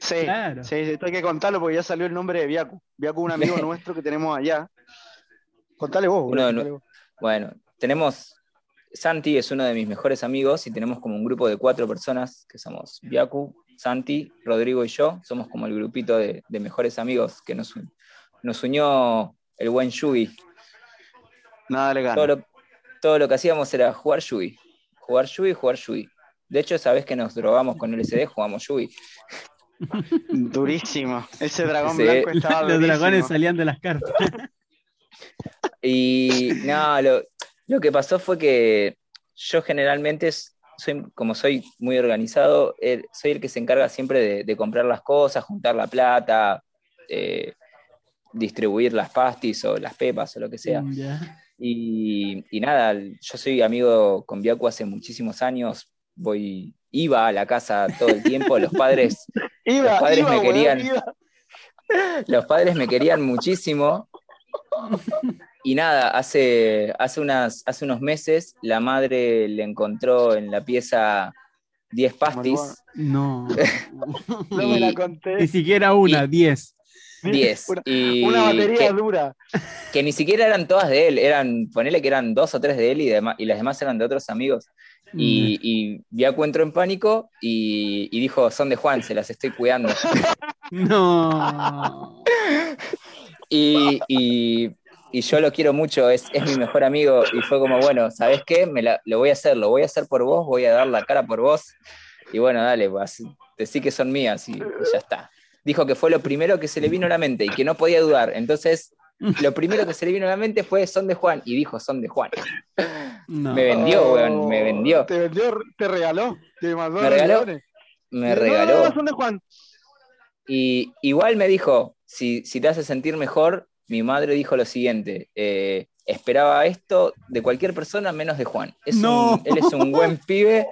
Sí, Claro. sí, esto hay que contarlo porque ya salió el nombre de Viacu. Viacu, un amigo nuestro que tenemos allá. Contale vos, de contale vos. Bueno, tenemos. Santi es uno de mis mejores amigos y tenemos como un grupo de cuatro personas que somos Biaku, Santi, Rodrigo y yo. Somos como el grupito de, de mejores amigos que nos, un- nos unió el buen Yugi. Nada le gana. Todo lo, todo lo que hacíamos era jugar Yugi. Jugar Yugi, jugar Yugi. De hecho, sabes que nos drogamos con LSD, jugamos Yugi. Durísimo. Ese dragón Sí. blanco estaba Los durísimo. dragones salían de las cartas. Y no, lo, lo que pasó fue que yo generalmente, soy, como soy muy organizado, soy el que se encarga siempre de, de comprar las cosas, juntar la plata, eh, distribuir las pastis o las pepas o lo que sea. Ya. Y, y nada, yo soy amigo con Biacu hace muchísimos años, voy, iba a la casa todo el tiempo, los padres, Iba, Los padres iba, me querían. iba. los padres me querían muchísimo. Y nada, hace, hace, unas, hace unos meses la madre le encontró en la pieza 10 pastis, No. No me la Y- conté. Ni siquiera una, 10. 10. Una, y una batería que, dura. que ni siquiera eran todas de él, eran, ponele que eran dos o tres de él y, demás, y las demás eran de otros amigos. Y, y Biacu entró en pánico y, y dijo, son de Juan, se las estoy cuidando. No. Y, y- y yo lo quiero mucho, es, es mi mejor amigo. Y fue como, bueno, ¿sabes qué? Me la- lo voy a hacer, lo voy a hacer por vos, voy a dar la cara por vos. Y bueno, dale, pues, decí que son mías y, y ya está. Dijo que fue lo primero que se le vino a la mente y que no podía dudar. Entonces, lo primero que se le vino a la mente fue son de Juan y dijo son de Juan. No. Me vendió, weón, me vendió. Oh, Te vendió, te regaló. Te mandó Me regaló. millones. Me No, no, regaló. no, son de Juan. Y igual me dijo, si, si te hace sentir mejor, mi madre dijo lo siguiente, eh, esperaba esto de cualquier persona menos de Juan. Es un- él es un buen pibe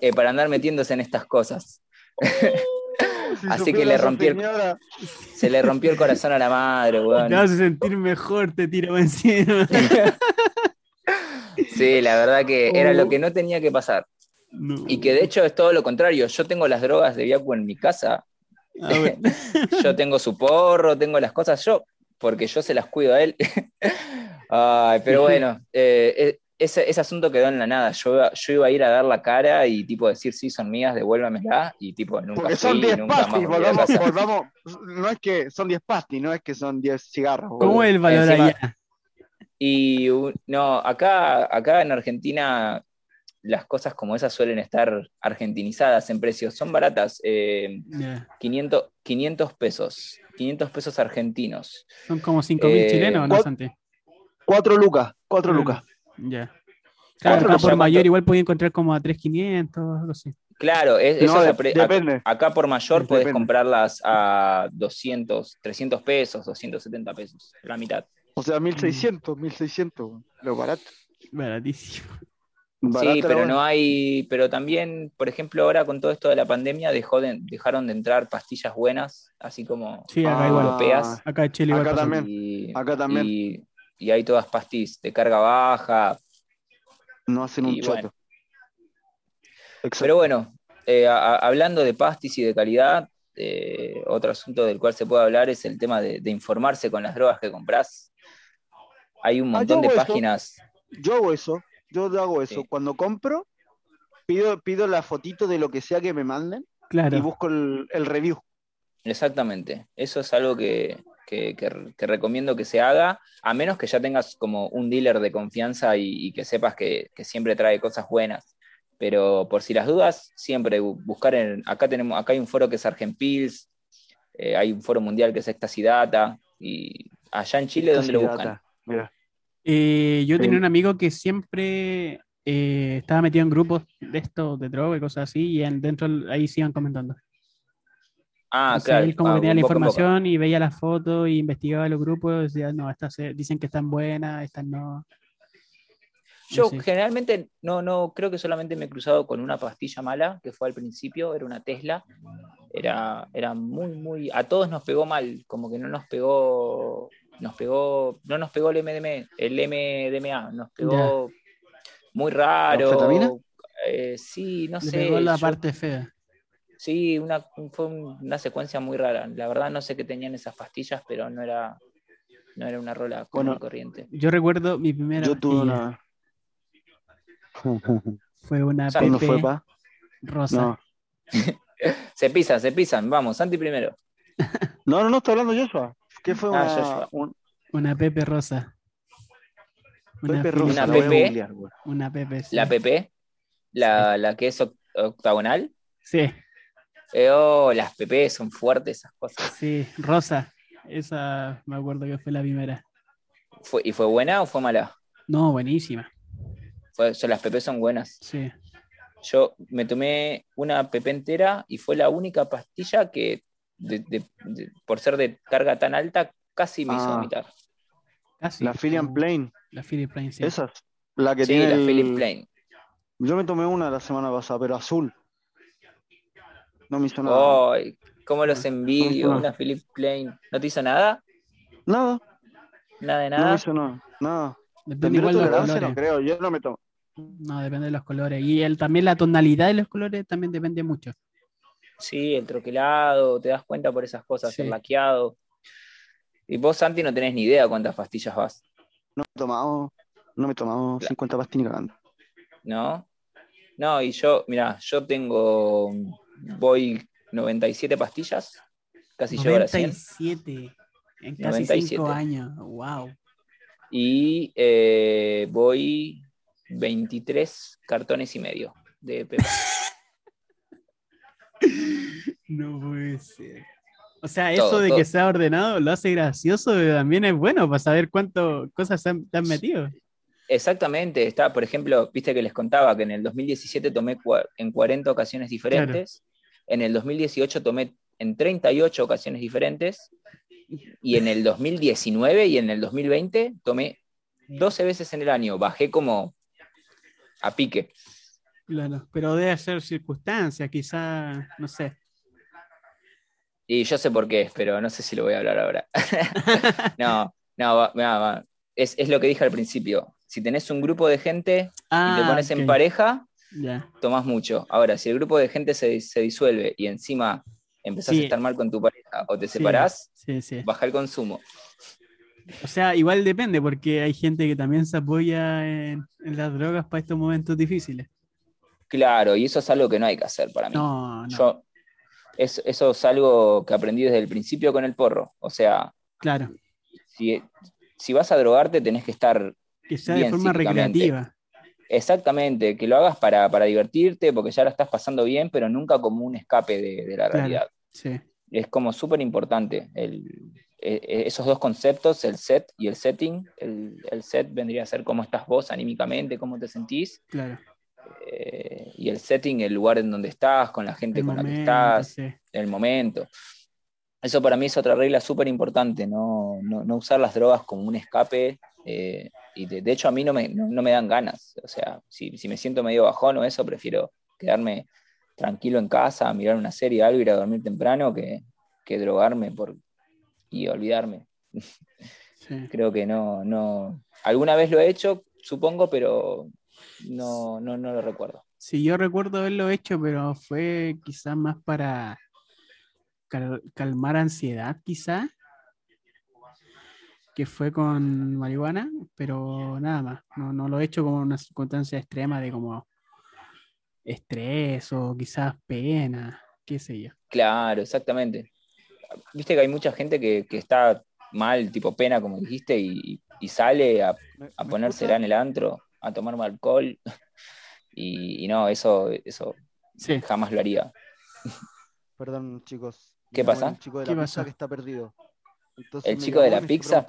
eh, para andar metiéndose en estas cosas. Si Así que le rompí el- Se le rompió el corazón a la madre, weón. Te vas a sentir mejor, te tiro encima. Sí, la verdad que era lo que no tenía que pasar. No. Y que de hecho es todo lo contrario. Yo tengo las drogas de Biacu en mi casa. A ver. Yo tengo su porro, tengo las cosas yo, porque yo se las cuido a él. Ay, pero bueno, eh, eh, ese, ese asunto quedó en la nada. Yo, iba- yo iba a ir a dar la cara y tipo decir, sí, son mías, devuélvamela. Y tipo, nunca porque fui, son 10 nunca más pastis, volvamos, volvamos. No es que son 10 pastis, no es que son 10 cigarros. ¿Cómo boludo. es el valor Encima- allá? Y no, acá, acá en Argentina las cosas como esas suelen estar argentinizadas en precios. Son baratas, eh, Ya. 500, 500 pesos. 500 pesos argentinos. Son como 5 mil Eh, chilenos, ¿no, ¿cuál- Santi? 4 lucas, 4 Ah, lucas. Ya. Claro, Acá por cuánto- mayor igual podía encontrar como a 3.500, algo así. Claro, es, eso No, es de- a pre- depende. acá por mayor Depende. puedes comprarlas a 200, 300 pesos, 270 pesos, la mitad. O sea, 1600, 1600, lo barato. Baratísimo. Sí, pero no hay, pero también, por ejemplo, ahora con todo esto de la pandemia dejó de- dejaron de entrar pastillas buenas, así como Sí, acá Ah, igual. europeas. Acá en Chile Acá también. Y, Acá también. Y, y hay todas pastis de carga baja. No hacen un y choto. bueno. Pero bueno, eh, a- a- hablando de pastis y de calidad, eh, otro asunto del cual se puede hablar es el tema de, de informarse con las drogas que compras. Hay un Ah, montón de eso. páginas. Yo hago eso, yo hago eso. Sí. Cuando compro, pido, pido la fotito de lo que sea que me manden y Claro. busco el, el review. Exactamente. Eso es algo que, que- que- que recomiendo que se haga, a menos que ya tengas como un dealer de confianza y, y que sepas que, que siempre trae cosas buenas. Pero por si las dudas, siempre bu- buscar en. Acá tenemos, acá hay un foro que es Argenpils, eh, hay un foro mundial que es Ecstasy Data, y allá en Chile, ¿dónde lo buscan? Eh, yo tenía Sí. un amigo que siempre eh, estaba metido en grupos de estos, de droga y cosas así, y en- dentro ahí se iban comentando. Ah, Entonces, claro. él como ah, que tenía la información y veía las fotos y investigaba los grupos, decía, no, estas se- dicen que están buenas, estas no. Yo Sí. generalmente no, no, creo que solamente me he cruzado con una pastilla mala, que fue al principio, era una Tesla. Era, era muy, muy. A todos nos pegó mal, como que no nos pegó. Nos pegó. No nos pegó el MDM, el MDMA, nos pegó muy raro. ¿Anfetamina? Eh, sí, no Le sé. pegó la yo- parte fea. Sí, una, fue un- una secuencia muy rara. La verdad no sé qué tenían esas pastillas, pero no era, no era una rola común Bueno, y corriente. Yo recuerdo mi primera Yo tuve una. Fue una ¿Cuándo Pepe fue, pa? rosa. No. Se pisan, se pisan. Vamos, Santi primero. No, no, no, está hablando Joshua. ¿Qué fue Ah, una, Joshua. un Una Pepe rosa. Una, Pepe Rosa? Una Pepe. googlear, una Pepe. sí. La PP, la, la que es oct- octagonal. Sí, Eh, oh, las PP son fuertes esas cosas. sí, rosa. Esa me acuerdo que fue la primera. Fue- ¿Y fue buena o fue mala? No, buenísima. Fue- yo- las PP son buenas. Sí. Yo me tomé una PP entera y fue la única pastilla que, de- de- de- por ser de carga tan alta, casi me hizo Ah. vomitar. Casi. La Philian Plain. La Philip Plain, sí. Esas. La que Sí, tiene. la el- Philip Plain. Yo me tomé una la semana pasada, pero azul. No me hizo nada. Ay, cómo los envidio, No. una Philip Plain. ¿No te hizo nada? Nada, ¿Nada de no me nada? hizo nada. Nada. Depende ¿Tendré igual de los colores. No creo, yo no me tomo. No, depende de los colores. Y el, también la tonalidad de los colores también depende mucho. Sí, el troquelado, te das cuenta por esas cosas, Sí. el laqueado. Y vos, Santi, no tenés ni idea cuántas pastillas vas, No me he tomado, no me he tomado Claro. 50 pastillas ni cagando. ¿no? No, y yo, mira, yo tengo, voy 97 pastillas, casi llego a las 100. 97 en casi 97. 5 años. Wow. Y eh, voy 23 cartones y medio de Pepa. No puede ser. O sea, eso Todo, de todo. que sea ordenado lo hace gracioso, pero también es bueno para saber cuánto cosas se han, te han metido. Exactamente, está, por ejemplo, viste que les contaba que en el 2017 tomé en 40 ocasiones diferentes, en el 2018 tomé en 38 ocasiones diferentes, y en el 2019 y en el 2020 tomé 12 veces en el año, bajé como a pique. Claro, pero debe ser circunstancias, quizá, no sé. Y yo sé por qué, pero no sé si lo voy a hablar ahora. no, no, va- va. Es, es lo que dije al principio. Si tenés un grupo de gente y Ah, te pones en pareja, Ya. tomás mucho. Ahora, si el grupo de gente se, se disuelve y encima empezás Sí. a estar mal con tu pareja o te separás, Sí, sí. baja el consumo. O sea, igual depende, porque hay gente que también se apoya en, en las drogas para estos momentos difíciles. Claro, y eso es algo que no hay que hacer para mí. No, no, Yo, es, eso es algo que aprendí desde el principio con el porro. O sea, claro, si, si vas a drogarte, tenés que estar que sea de forma recreativa. exactamente, que lo hagas para, para divertirte, porque ya la estás pasando bien, pero nunca como un escape de, de la Claro. realidad. Sí, es como súper importante e- e- esos dos conceptos, el set y el setting. El, el set vendría a ser cómo estás vos anímicamente, cómo te sentís, claro. eh, y el setting, el lugar en donde estás, con la gente El con la que estás, sí. el momento. Eso para mí es otra regla súper importante, no, no, no usar las drogas como un escape. eh, y de, de hecho a mí no me, no, no me dan ganas. O sea, si, si me siento medio bajón o eso, prefiero quedarme tranquilo en casa, mirar una serie, algo, ir a dormir temprano, que, que drogarme por, y olvidarme. sí. Creo que no, no. Alguna vez lo he hecho, supongo, pero no, no, no lo recuerdo. Sí, yo recuerdo haberlo hecho, pero fue quizás más para cal- calmar ansiedad, quizás, que fue con marihuana, pero nada más. No, no lo he hecho como una circunstancia extrema de como estrés o quizás pena, qué sé yo. Claro, exactamente. Viste que hay mucha gente que, que está mal, tipo pena, como dijiste, y, y sale a, ¿Me- a ponérsela en el antro, a tomar alcohol. Y, y no, eso, eso Sí, jamás lo haría. Perdón, chicos. ¿Qué pasa? El chico de ¿Qué la pizza que está perdido. Entonces ¿El chico de la y pizza?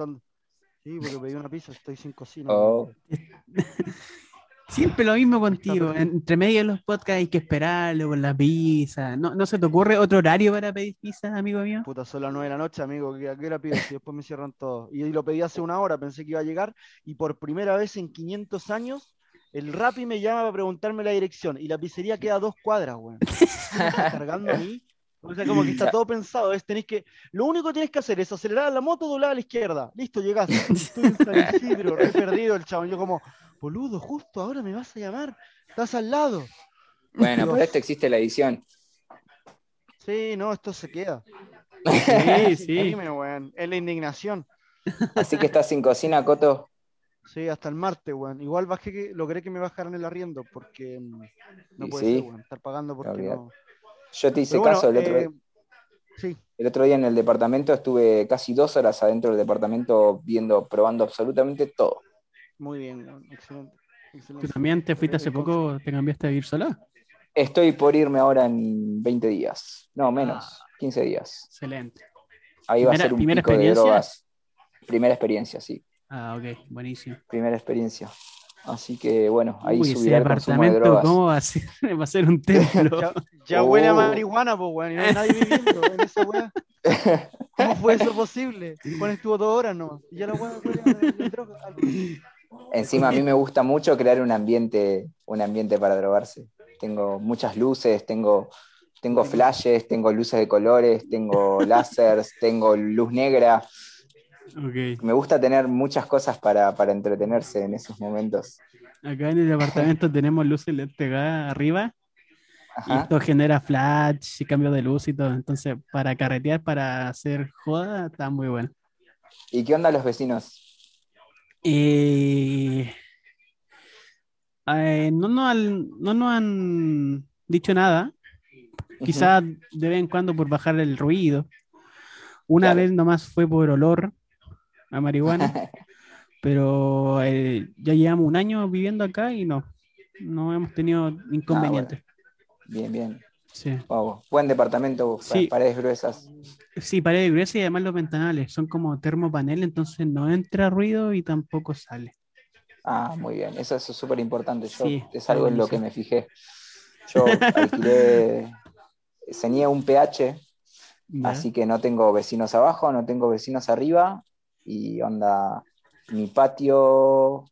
Sí, porque pedí una pizza, estoy sin cocina. Oh. siempre lo mismo contigo. Entre medio de los podcasts hay que esperarlo con la pizza. ¿No, ¿No se te ocurre otro horario para pedir pizza, amigo mío? Puta, son las 9 de la noche, amigo. ¿A qué hora pido? Si después me cierran todo. Y lo pedí hace una hora, pensé que iba a llegar. Y por primera vez en 500 años, el Rappi me llama para preguntarme la dirección. Y la pizzería queda a dos cuadras, weón. ¿Me están cargando a mí? O sea, como que está todo pensado, es tenés que, lo único que tienes que hacer es acelerar la moto, doblar a la izquierda. Listo, llegaste. Estoy en San Isidro, re perdido el chabón. Yo como, boludo, justo ahora me vas a llamar. Estás al lado. Bueno, por esto existe la edición. Sí, no, esto se queda. Sí, sí. Dime, weón. Es la indignación. Así que estás sin cocina, Coto. Sí, hasta el martes, weón. Igual bajé que logré que me bajaran el arriendo porque mm, no puede sí. ser, weón. Estar pagando porque no. Yo te hice bueno, caso el otro, eh, sí, el otro día en el departamento, estuve casi dos horas adentro del departamento viendo, probando absolutamente todo. muy bien. Excelente. ¿Tú también te fuiste hace poco, te cambiaste a vivir sola? Estoy por irme ahora en 20 días. No, menos, 15 días. Excelente. Ahí va a ser un primera pico de experiencia. drogas. Primera experiencia, sí. Ah, ok, buenísimo. Primera experiencia. Así que bueno, ahí Uy, ese subirá el consumo de departamento, drogas. ¿cómo va a ser? Va a ser un templo. Ya, ya huele a Oh. marihuana, pues, weón. Y no hay nadie viviendo en esa weá. ¿Cómo fue eso posible? Juan estuvo dos horas nomás. Y ya la weá huele a, a droga. Encima a mí me gusta mucho crear un ambiente, un ambiente para drogarse. Tengo muchas luces, tengo, tengo flashes, tengo luces de colores, tengo láseres, tengo luz negra. Me gusta tener muchas cosas para, para entretenerse en esos momentos. Acá en el departamento tenemos luces LED pegadas arriba y esto genera flash y cambio de luz y todo. Entonces, para carretear, para hacer joda, está muy bueno. ¿Y qué onda los vecinos? Eh, eh, no, nos han, no nos han dicho nada. Quizás de vez en cuando por bajar el ruido. Una Claro. vez nomás fue por olor a marihuana, pero eh, ya llevamos un año viviendo acá y no, no hemos tenido inconvenientes. Bien, bien. Sí. Wow. Buen departamento, pa- Sí. paredes gruesas. Sí, paredes gruesas y además los ventanales son como termopanel, entonces no entra ruido y tampoco sale. Ah, muy bien. Eso, es súper importante. Sí, es algo en lo que me fijé. Yo alquilé, tenía un PH, así que no tengo vecinos abajo, no tengo vecinos arriba. Y onda, mi patio,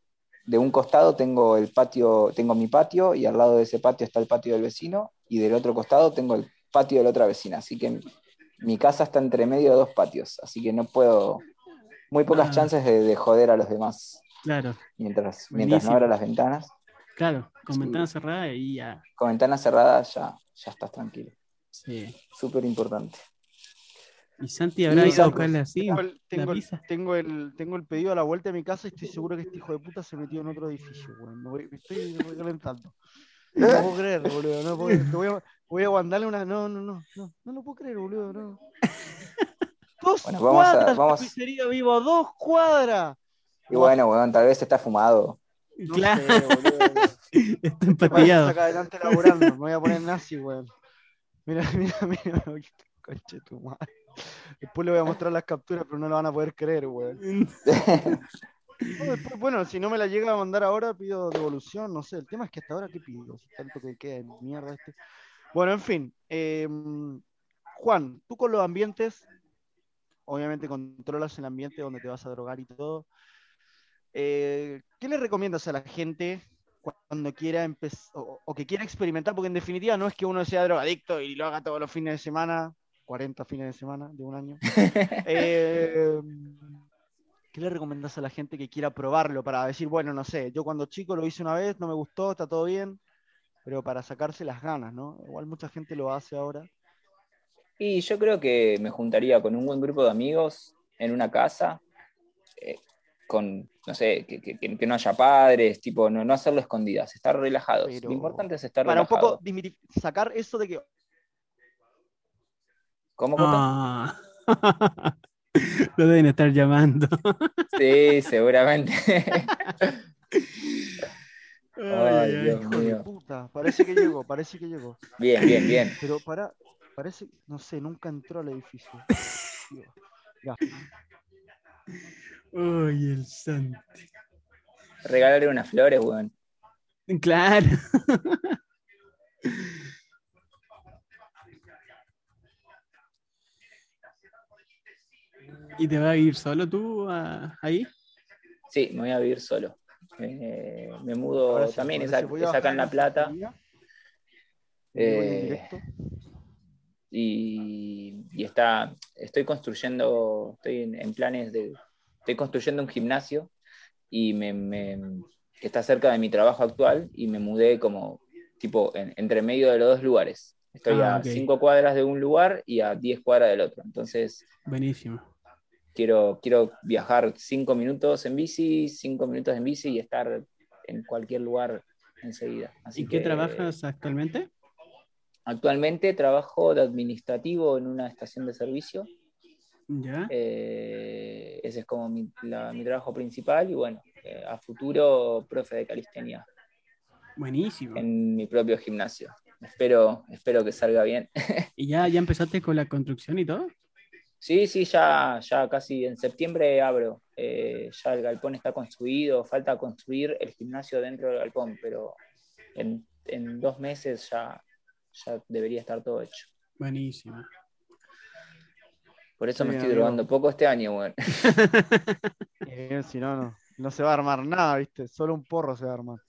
de un costado tengo el patio, tengo mi patio, y al lado de ese patio está el patio del vecino, y del otro costado tengo el patio de la otra vecina. Así que mi casa está entre medio de dos patios, así que no puedo, muy pocas Ah. chances de, de joder a los demás Claro, mientras, mientras no abra las ventanas. claro, con Sí. ventanas cerradas y ya. Con ventanas cerradas ya, ya estás tranquilo. Sí. Súper importante. Y Santi habrá ido a buscarle así Tengo el, tengo, el, pizza. tengo, el, tengo el pedido a la vuelta de mi casa y estoy seguro que este hijo de puta se metió en otro edificio, weón. Me, voy- me estoy recalentando. No lo puedo creer, boludo. No puedo creer. Te voy, a, voy a mandarle una. No, no, no. No, no lo puedo creer, boludo. No. Dos Bueno, vamos a- vamos- de pizzería vivo, dos cuadras. Y bueno, weón, tal vez está fumado. No Claro, sé, boludo. está empatillado. acá adelante laburando. Me voy a poner nazi, weón. Mira, mira, mira. Conche tu madre. Después le voy a mostrar las capturas, pero no lo van a poder creer, weón. No, después, bueno, si no me la llega a mandar ahora, pido devolución, no sé. El tema es que hasta ahora, ¿qué pido? Tanto que queda de mierda este. Bueno, en fin. eh, Juan, tú con los ambientes, obviamente controlas el ambiente donde te vas a drogar y todo. Eh, ¿Qué le recomiendas a la gente cuando quiera empezar o, o que quiera experimentar? Porque en definitiva no es que uno sea drogadicto y lo haga todos los fines de semana, 40 fines de semana de un año. Eh, ¿Qué le recomendás a la gente que quiera probarlo para decir, bueno, no sé, yo cuando chico lo hice una vez, no me gustó, está todo bien, pero para sacarse las ganas, ¿no? Igual mucha gente lo hace ahora. Y yo creo que me juntaría con un buen grupo de amigos en una casa, eh, con, no sé, que, que- que- que no haya padres, tipo, no, no hacerlo escondidas, estar relajados. Pero- Lo importante es estar Para un relajados. poco dimiti- sacar eso de que ¿Cómo, Coto? Ah. Lo deben estar llamando. Sí, seguramente. Ay, Dios hijo de mío. puta, parece que llegó, parece que llegó. Bien, bien, bien. Pero para, parece, no sé, nunca entró al edificio. Ya. Ay, el santo. Regalarle unas flores, weón. Claro. ¿Y te vas a ir solo tú a- ahí? Sí, me voy a vivir solo. Eh, me mudo Ahora también, ahora es, acá en La la Plata. Eh, y, y está, estoy construyendo, estoy en, en planes de, estoy construyendo un gimnasio y me, me- que está cerca de mi trabajo actual y me mudé como tipo en- entre medio de los dos lugares. Estoy Ah, a ok. cinco cuadras de un lugar y a 10 cuadras del otro. Entonces Buenísimo. Quiero, quiero viajar cinco minutos en bici, cinco minutos en bici y estar en cualquier lugar enseguida. Así ¿Y qué que, trabajas actualmente? Actualmente trabajo de administrativo en una estación de servicio. Ya. Eh, ese es como mi, la- mi trabajo principal y bueno, eh, a futuro profe de calistenia Buenísimo. en mi propio gimnasio. Espero, espero que salga bien. ¿Y ya, ya empezaste con la construcción y todo? Sí, sí, ya, ya casi en septiembre abro. Eh, ya el galpón está construido, falta construir el gimnasio dentro del galpón, pero en, en dos meses ya, ya debería estar todo hecho. Buenísimo. Por eso me estoy amigo. drogando poco este año, bueno. Eh, si no, no, no se va a armar nada, ¿viste? Solo un porro se va a armar.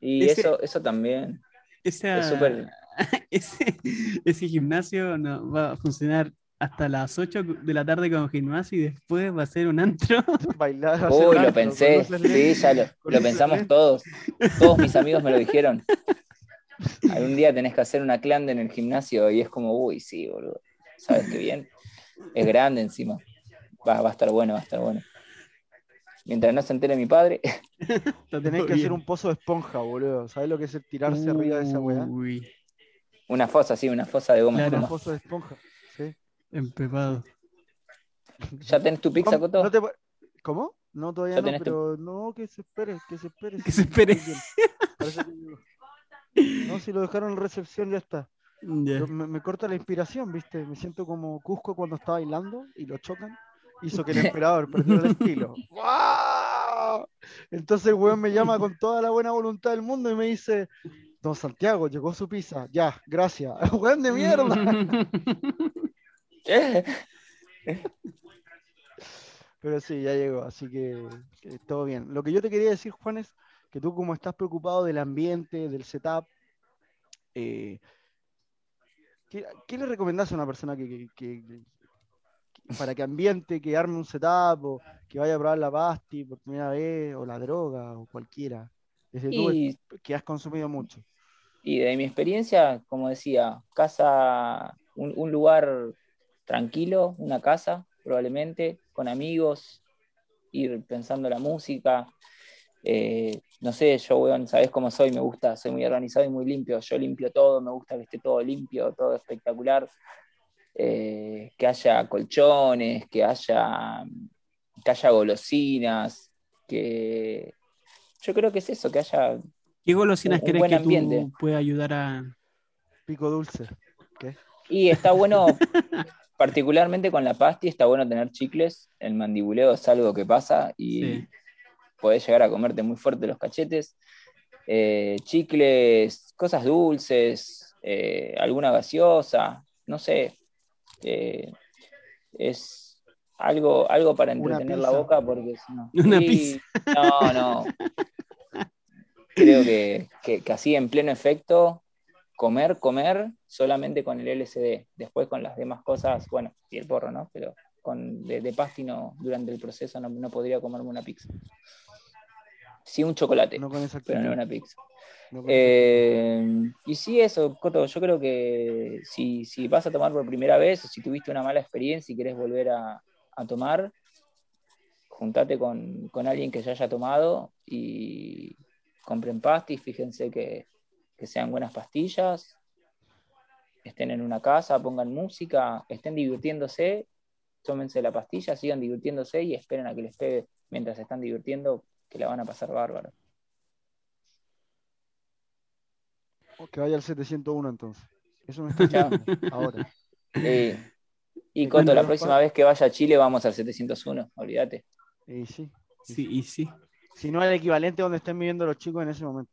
Y Ese- eso, eso también. Esa- Es súper- ese, ese gimnasio no, va a funcionar hasta las 8 de la tarde como gimnasio y después va a ser un antro. Bailar. Uy, lo pensé, con sí, ya lo, con lo pensamos todos. Todos mis amigos me lo dijeron. Algún día tenés que hacer una clan en el gimnasio y es como, uy, sí, boludo. ¿Sabes qué bien? Es grande encima. Va, va a estar bueno, va a estar bueno. Mientras no se entere mi padre, Tenés que hacer un pozo de esponja, boludo. ¿Sabés lo que es el tirarse arriba de esa weá? Uy, una fosa, sí, una fosa de goma. Claro. Un espuma. pozo de esponja. Empepado. ¿Ya tenés tu pizza, ¿Cómo? Coto? No te ¿Cómo? No, todavía ¿Ya no, tenés tu- pero no, que se espere, que se espere. Que se espere. No, si lo dejaron en recepción ya está. Pero Me, me corta la inspiración, ¿viste? Me siento como Cusco cuando está bailando y lo chocan. Hizo que el emperador perdiera el estilo. ¡Guau! Entonces el weón me llama con toda la buena voluntad del mundo y me dice, Don Santiago, llegó su pizza. Ya, gracias. Weón de mierda. ¿Eh? Pero sí, ya llegó, así que, que todo bien. Lo que yo te quería decir, Juan, es que tú como estás preocupado del ambiente, del setup, eh, ¿qué, qué le recomendás a una persona que, que- que- que- para que ambiente, que arme un setup, o que vaya a probar la pasti por primera vez, o la droga, o cualquiera? Desde tú que has consumido mucho. y de mi experiencia, como decía, casa, un, un lugar tranquilo, una casa, probablemente, con amigos, ir pensando la música. Eh, no sé, yo, weón, sabes cómo soy, me gusta, soy muy organizado y muy limpio. Yo limpio todo, me gusta que esté todo limpio, todo espectacular. Eh, que haya colchones, que haya, que haya golosinas, que yo creo que es eso, que haya ¿Qué golosinas crees buen que ambiente. tú puedes ayudar a... Pico dulce. Y está bueno, particularmente con la pasti, está bueno tener chicles. El mandibuleo es algo que pasa y Sí. podés llegar a comerte muy fuerte los cachetes. Eh, chicles, cosas dulces, eh, alguna gaseosa, no sé. Eh, es algo, algo para entretener la boca porque si no. Una pizza. No, no. Creo que, que- que así en pleno efecto, comer, comer solamente con el LSD. Después con las demás cosas, bueno, y el porro, ¿no? Pero con de, de pasti no, durante el proceso no, no podría comerme una pizza. Sí, un chocolate, No con esa pero no una pizza. no con esa Eh, y sí, eso, Coto, yo creo que si, si vas a tomar por primera vez o si tuviste una mala experiencia y querés volver a, a tomar, juntate con, con alguien que ya haya tomado y compren pastis, fíjense que, que sean buenas pastillas, estén en una casa, pongan música, estén divirtiéndose, tómense la pastilla, sigan divirtiéndose y esperen a que les pegue mientras se están divirtiendo, que la van a pasar bárbaro. Que vaya al 701 entonces. Eso me está ahora. Y ¿Y Coto, la próxima vez que vaya a Chile vamos al 701, olvídate. Y sí. Sí, y sí, Si no el equivalente donde estén viviendo los chicos en ese momento.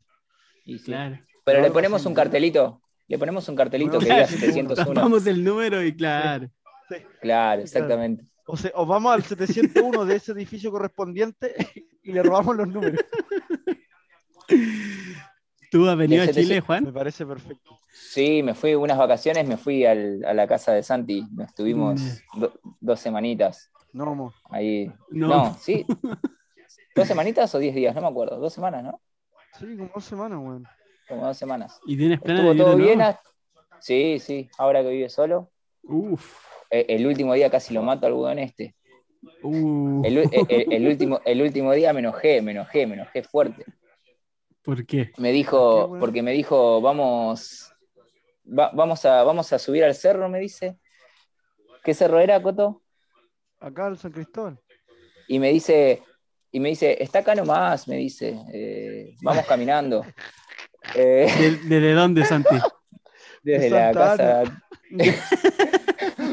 Y sí. claro. Pero le ponemos un cartelito, le ponemos un cartelito Bueno, que diga claro, 701. Tapamos el número y claro. Claro, exactamente. O, sea, o vamos al 701 de ese edificio correspondiente y le robamos los números. ¿Tú has venido a Chile, Me Juan? parece perfecto. Sí, me fui unas vacaciones, me fui al- a la casa de Santi. Nos estuvimos Mm. do- dos semanitas No, mo. ahí. No. No, sí. ¿Dos semanitas o diez días? No me acuerdo. Dos semanas, ¿no? Sí, como dos semanas, weón. Como dos semanas. ¿Y tienes planes Estuvo de todo bien. Sí, sí. Ahora que vive solo. Uf. Eh, El último día casi lo mato al huevón este. Uh. El, u- el- último, el último día me enojé, me enojé, me enojé fuerte. ¿Por qué? Me ¿Qué, dijo, porque me dijo, vamos, va- vamos, a, vamos a subir al cerro, me dice. ¿Qué cerro era, Coto? Acá al San Cristóbal. Y me dice, y me dice, está acá nomás, me dice, eh, vamos caminando. Eh, ¿De- ¿Desde dónde, Santi? desde la casa.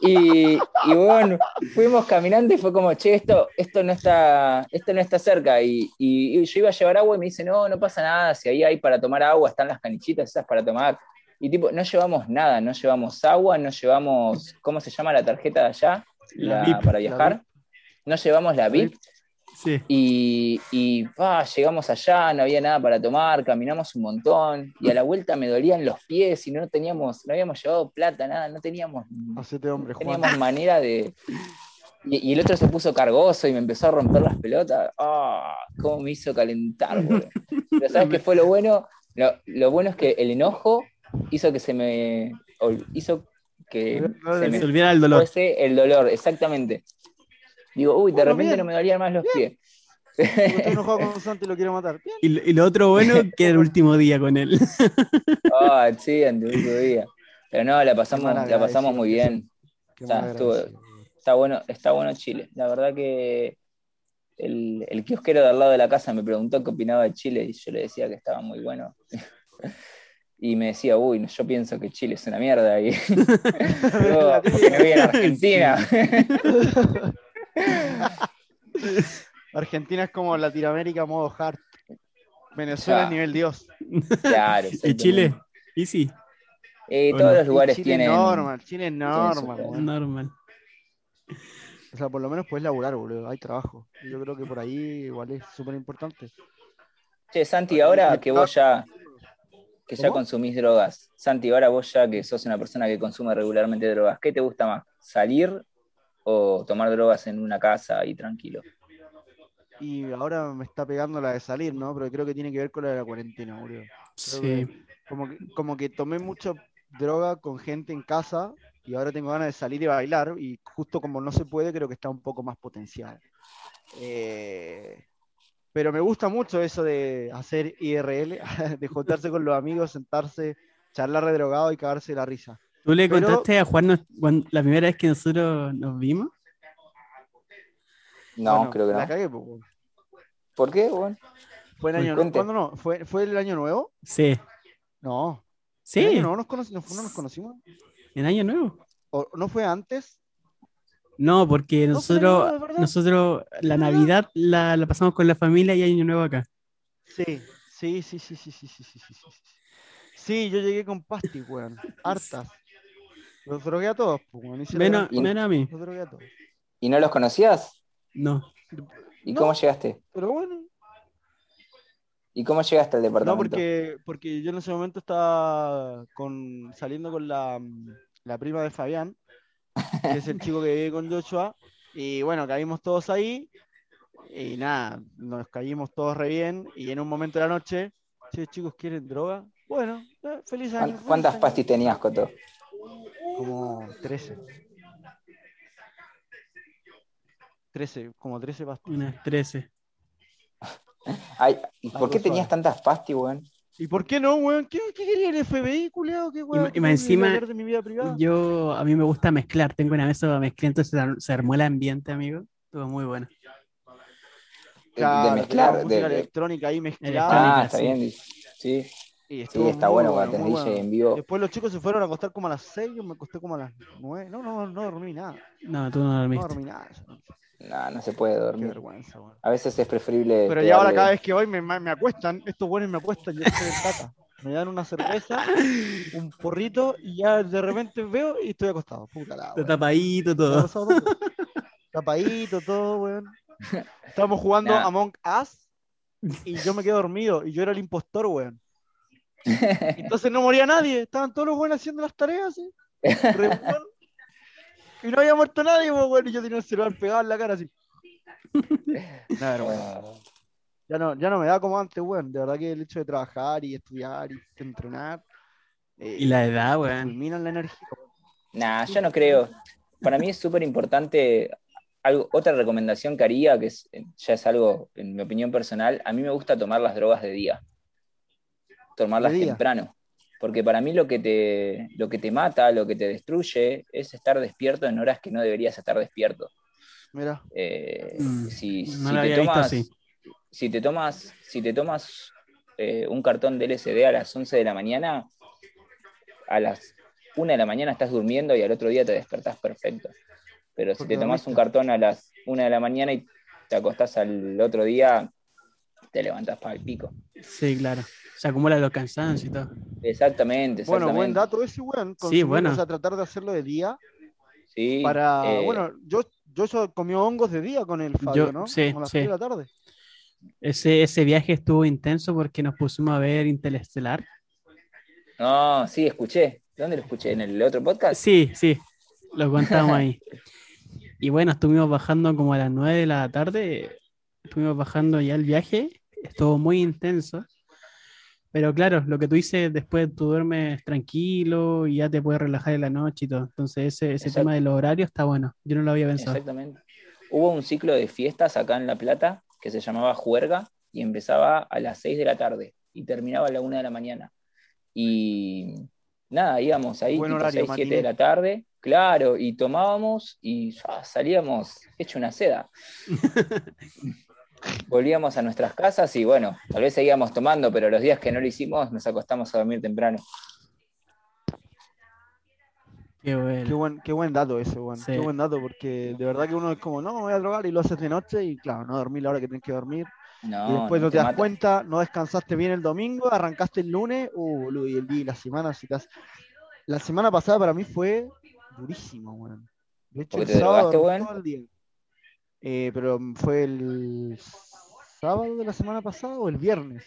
y, y bueno, fuimos caminando y fue como, che, esto, esto no está, esto no está cerca. Y, y- y yo iba a llevar agua y me dice, no, no pasa nada, si ahí hay para tomar agua, están las canichitas esas para tomar. Y tipo, no llevamos nada, no llevamos agua, no llevamos, ¿cómo se llama la tarjeta de allá? La La- VIP. para viajar. No llevamos la VIP. Sí. Y, llegamos allá, no había nada para tomar, caminamos un montón y a la vuelta me dolían los pies y no teníamos, no habíamos llevado plata, nada, no teníamos, Hacete hombre, Juan. teníamos manera de... Y, y el otro se puso cargoso y me empezó a romper las pelotas. ¡Ah! ¿Cómo me hizo calentar, boludo? Pero ¿sabes qué fue lo bueno? Lo, lo bueno es que el enojo hizo que se me... hizo que se Se me olvidara el dolor. fuese el dolor, exactamente. Digo, uy, de Bueno, repente bien. no me dolían más los pies. Porque Estoy enojado con Santi y lo quiero matar. Bien. Y, lo- y lo otro bueno, que era el último día con él. Ah, sí, en tu último día. Pero no, la pasamos, la pasamos muy bien. O sea, estuvo-. Está bueno, está bueno Chile. La verdad que el, el kiosquero de al lado de la casa me preguntó qué opinaba de Chile y yo le decía que estaba muy bueno. Y me decía, uy, yo pienso que Chile es una mierda y yo me voy a Argentina. Argentina es como Latinoamérica modo hard. Venezuela es nivel Dios. Claro, ¿Y Chile? Y sí, Y ¿O todos los lugares Chile tienen. es normal, Chile es normal. normal. O sea, por lo menos puedes laburar, boludo. Hay trabajo. Y Yo creo que por ahí igual es súper importante. Che, Santi, ahora que vos ya, que ya ¿Cómo? consumís drogas, Santi, ahora vos ya que sos una persona que consume regularmente drogas, ¿qué te gusta más? ¿Salir o tomar drogas en una casa ahí tranquilo? Y ahora me está pegando la de salir, ¿no? Pero creo que tiene que ver con la de la cuarentena, boludo. Sí. Como que, como que tomé mucha droga con gente en casa y ahora tengo ganas de salir y bailar y justo como no se puede, creo que está un poco más potenciado. Eh, pero me gusta mucho eso de hacer IRL, de juntarse con los amigos, sentarse, charlar de drogado y cagarse la risa. ¿Tú le Pero- contaste a Juan nos- cuando- la primera vez que nosotros nos vimos? No, Bueno, creo que La no. cagué, pues. ¿Por qué? Bueno, ¿Fue el Pues año cuente. ¿Cuándo no? ¿Fue, ¿Fue el año nuevo? Sí. No. ¿El Sí, nuevo nos no, no nos conocimos? en Año Nuevo. ¿O no fue antes? No, porque No, nosotros, nosotros la. Navidad la, la pasamos con la familia y Año Nuevo acá. Sí, sí, sí, sí, sí, sí, sí, sí, sí, sí, sí. Sí, yo llegué con pastis, weón. Hartas. Los drogué a todos, pues, Menos, a mí. Los drogué a todos. ¿y no los conocías? No. ¿Y No. cómo llegaste? Pero bueno, ¿Y cómo llegaste al no, departamento? porque, porque yo en ese momento estaba con, saliendo con la, la prima de Fabián, que es el chico que vive con Joshua, y bueno, caímos todos ahí, y nada, nos caímos todos re bien, y en un momento de la noche, che, chicos, ¿quieren droga? Bueno, eh, feliz año. ¿Cuán- feliz ¿Cuántas año". pastis tenías, Coto? Como 13. 13, como 13 pastis. Unas 13. Ay, ¿y por qué tenías tantas pastis, weón? ¿Y por qué no, weón? ¿Qué, qué quería el FBI, culeado? ¿Qué, weón? y ¿Qué más me encima, de mi vida privada? Yo, a mí me gusta mezclar. Tengo una mesa mezclar, entonces se ar- se armó el ambiente, amigo. Estuvo muy bueno. De- Claro, de mezclar. música de- de- electrónica ahí mezclada. Ah, está sí. bien. Sí, Y sí, está muy bueno cuando DJ bueno. en vivo. Después los chicos se fueron a acostar como a las 6, yo me acosté como a las 9. No, no, no dormí nada. No, tú no No dormiste. dormí nada. No, no se puede Qué dormir. vergüenza, weón. A veces es preferible. Pero ya ahora cada vez que voy me, me acuestan, estos buenos me acuestan, yo estoy en tata. Me dan una cerveza, un porrito y ya de repente veo y estoy acostado. Puta la Está tapadito todo. Tapadito, todo, weón. Estábamos jugando Nah. Among Us y yo me quedé dormido y yo era el impostor, weón. Entonces no moría nadie, estaban todos los buenos haciendo las tareas, ¿sí? Y no había muerto nadie, pues, bueno, y yo tenía el celular pegado en la cara así. Bueno, ya no, ya no me da como antes, weón. De verdad que el hecho de trabajar y estudiar y entrenar. eh, Y la edad, weón. fulminan la energía. Nah, yo no creo. Para mí es súper importante. Algo, otra recomendación que haría, que es, ya es algo, en mi opinión personal, a mí me gusta tomar las drogas de día. Tomarlas temprano. Porque para mí lo que, te, lo que te mata, lo que te destruye, es estar despierto en horas que no deberías estar despierto. Mira, Eh, Mm, si, no si lo te visto tomas, si te tomas, si te tomas eh, un cartón de LSD a las 11 de la mañana, a las 1 de la mañana estás durmiendo y al otro día te despertás perfecto. Pero si Porque te dormiste. un cartón a las 1 de la mañana y te acostás al otro día, te levantás para el pico. Sí, claro. Se acumulan los cansancios y todo. Exactamente, exactamente. bueno, buen dato ese, weón. Sí, bueno. O sea, tratar de hacerlo de día Sí, para. eh, bueno, yo, yo eso comió hongos de día con el Fabio, Yo- ¿no? sí, Como a las sí. de la tarde. Ese, ese viaje estuvo intenso porque nos pusimos a ver Interestelar. No, sí, escuché. ¿Dónde lo escuché? ¿En el otro podcast? Sí, sí, lo contamos ahí. Y bueno, estuvimos bajando como a las 9 de la tarde, estuvimos bajando ya el viaje, estuvo muy intenso. Pero claro, lo que tú dices, después tú duermes tranquilo y ya te puedes relajar en la noche y todo. Entonces ese, ese tema del horario está bueno. Yo no lo había pensado. Exactamente. Hubo un ciclo de fiestas acá en La Plata que se llamaba Juerga y empezaba a las 6 de la tarde y terminaba a la 1 de la mañana. Y nada, íbamos ahí Buen tipo horario, 6, 7 de la tarde, claro, y tomábamos y ya, salíamos hecho una seda. Volvíamos a nuestras casas y bueno, tal vez seguíamos tomando, pero los días que no lo hicimos nos acostamos a dormir temprano. Qué bueno. Qué buen, qué buen dato ese, weón. Sí. Qué buen dato, porque de verdad que uno es como, no, me voy a drogar y lo haces de noche y claro, no dormir la hora que tienes que dormir. No, y después no, te te das mata. cuenta, no descansaste bien el domingo, arrancaste el lunes, uh, boludo, y el día y la semana, si has- La semana pasada para mí fue durísimo, weón. De hecho, ¿Porque el te sábado drogaste, dormí todo el día. Eh, pero fue el sábado de la semana pasada o el viernes.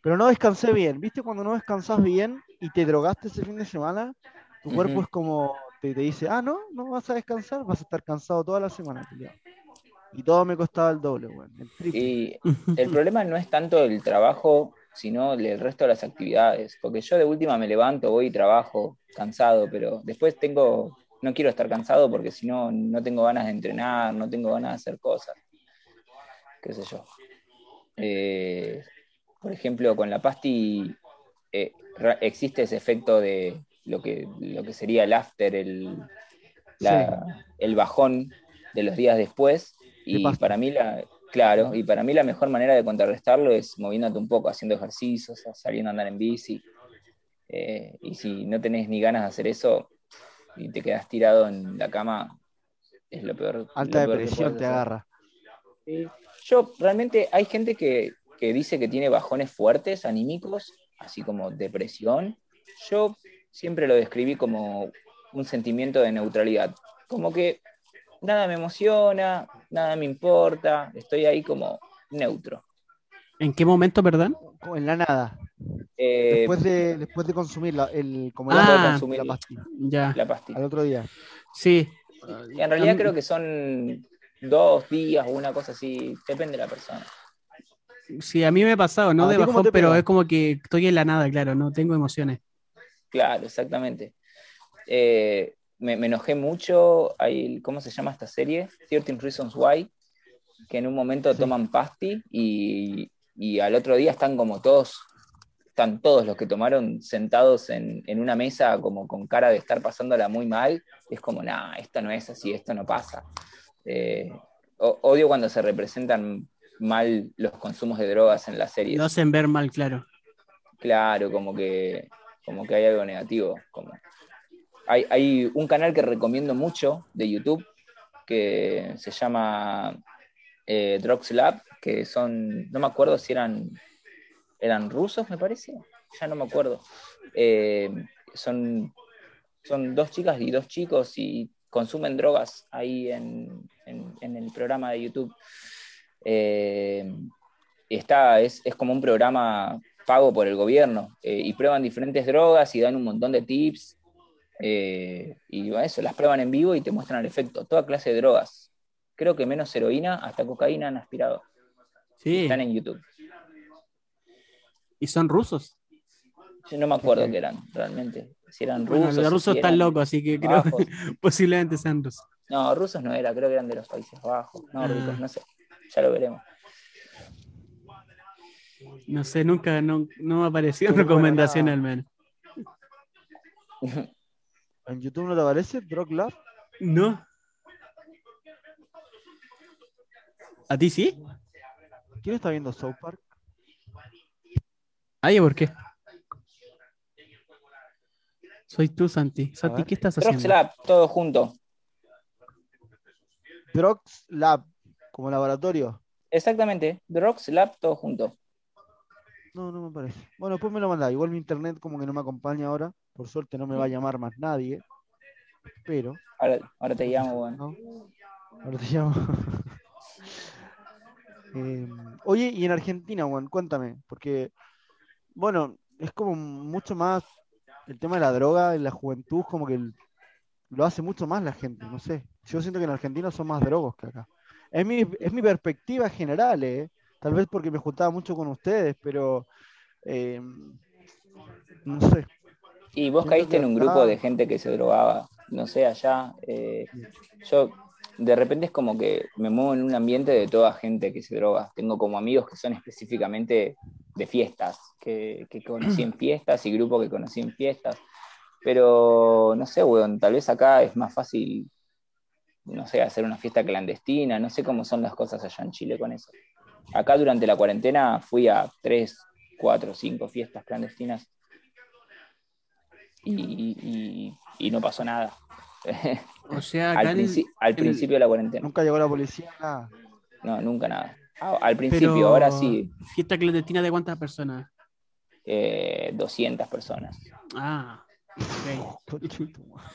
Pero no descansé bien. ¿Viste cuando no descansas bien y te drogaste ese fin de semana? Tu cuerpo es como, te, te dice, ah, no, no vas a descansar, vas a estar cansado toda la semana. culiao". Y todo me costaba el doble. El triple. Y el problema no es tanto el trabajo, sino el resto de las actividades. Porque yo de última me levanto, voy y trabajo cansado, pero después tengo, no quiero estar cansado porque si no, no tengo ganas de entrenar, no tengo ganas de hacer cosas. Qué sé yo. Eh, por ejemplo, con la pasti eh, existe ese efecto de lo que, lo que sería el after, el, la- el bajón de los días después. De Y para mí la, claro, y para mí la mejor manera de contrarrestarlo es moviéndote un poco, haciendo ejercicios, saliendo a andar en bici. Eh, y si no tenés ni ganas de hacer eso y te quedas tirado en la cama, es lo peor. Alta lo peor que depresión te agarra. Yo realmente hay gente que, que dice que tiene bajones fuertes, anímicos, así como depresión. Yo siempre lo describí como un sentimiento de neutralidad. Como que nada me emociona, nada me importa, estoy ahí como neutro. ¿En qué momento, perdón? En la nada. Eh, Después de, después de consumir la, el, como el Ah. consumir la pastilla. Ya, la pastilla. Al otro día. sí. Y en realidad creo que son dos días o una cosa así, depende de la persona. Sí, a mí me ha pasado, no ¿A de bajón, pero es como que estoy en la nada, claro, no tengo emociones. Claro, exactamente. Eh, me, me enojé mucho. Hay, ¿Cómo se llama esta serie? 13 Reasons Why. Que en un momento Sí. toman pasti y, y al otro día están como todos, están todos los que tomaron sentados en, en una mesa como con cara de estar pasándola muy mal. Es como, nah, esto no es así, esto no pasa. Eh, odio cuando se representan mal los consumos de drogas en las series. Lo hacen ver mal, claro. Claro, como que, como que hay algo negativo. Como... Hay, hay un canal que recomiendo mucho de YouTube que se llama eh, Drugs Lab, que son, no me acuerdo si eran, eran rusos, me parece, ya no me acuerdo. Eh, son, son dos chicas y dos chicos y consumen drogas ahí en, en- en el programa de YouTube. Eh, está, es, es como un programa pago por el gobierno eh, y prueban diferentes drogas y dan un montón de tips. eh, y eso, las prueban en vivo y te muestran el efecto. Toda clase de drogas. Creo que menos heroína, hasta cocaína han aspirado. Sí. Están en YouTube. Y son rusos. Yo no me acuerdo Ok. qué eran realmente. Si eran Bueno, rusos. los rusos si están locos, así que creo bajos. que posiblemente sean rusos. No, rusos no era, creo que eran de los Países Bajos, nórdicos, Ah. no sé. Ya lo veremos. No sé, nunca, no, no me apareció en recomendación al menos. ¿En YouTube no te aparece Drug Lab? No. ¿A ti sí? ¿Quién está viendo South Park? Ay, ¿por qué? Soy tú, Santi. Santi. ¿qué estás haciendo? Lab, todo junto. Drugs Lab, como laboratorio. Exactamente, Drugs Lab, todo junto. No, no me parece. Bueno, después me lo mandá. Igual mi internet como que no me acompaña ahora. Por suerte no me va a llamar más nadie. Pero, Ahora, ahora te llamo, bueno. ¿no? Ahora te llamo. Eh, oye, y en Argentina, Juan, cuéntame, porque, bueno, es como mucho más el tema de la droga en la juventud, como que el- lo hace mucho más la gente, no sé. Yo siento que en Argentina son más drogos que acá. Es mi, es mi perspectiva general, ¿eh? Tal vez porque me juntaba mucho con ustedes, pero eh, no sé. Y vos Siento caíste en un grupo de gente que se drogaba, no sé, allá. eh, yo de repente es como que me muevo en un ambiente de toda gente que se droga. Tengo como amigos que son específicamente de fiestas, que, que conocí en fiestas y grupos que conocí en fiestas. Pero no sé, weón, tal vez acá es más fácil, no sé, hacer una fiesta clandestina, no sé cómo son las cosas allá en Chile con eso. Acá durante la cuarentena fui a tres, cuatro, cinco fiestas clandestinas y, y- y no pasó nada. O sea, al, el- el- principio de la cuarentena. Nunca llegó la policía, nada. No, nunca nada. Ah, Al principio, Pero- ahora sí, ¿Fiesta clandestina de cuántas personas? eh, 200 personas. Ah, ok. Concha tu madre.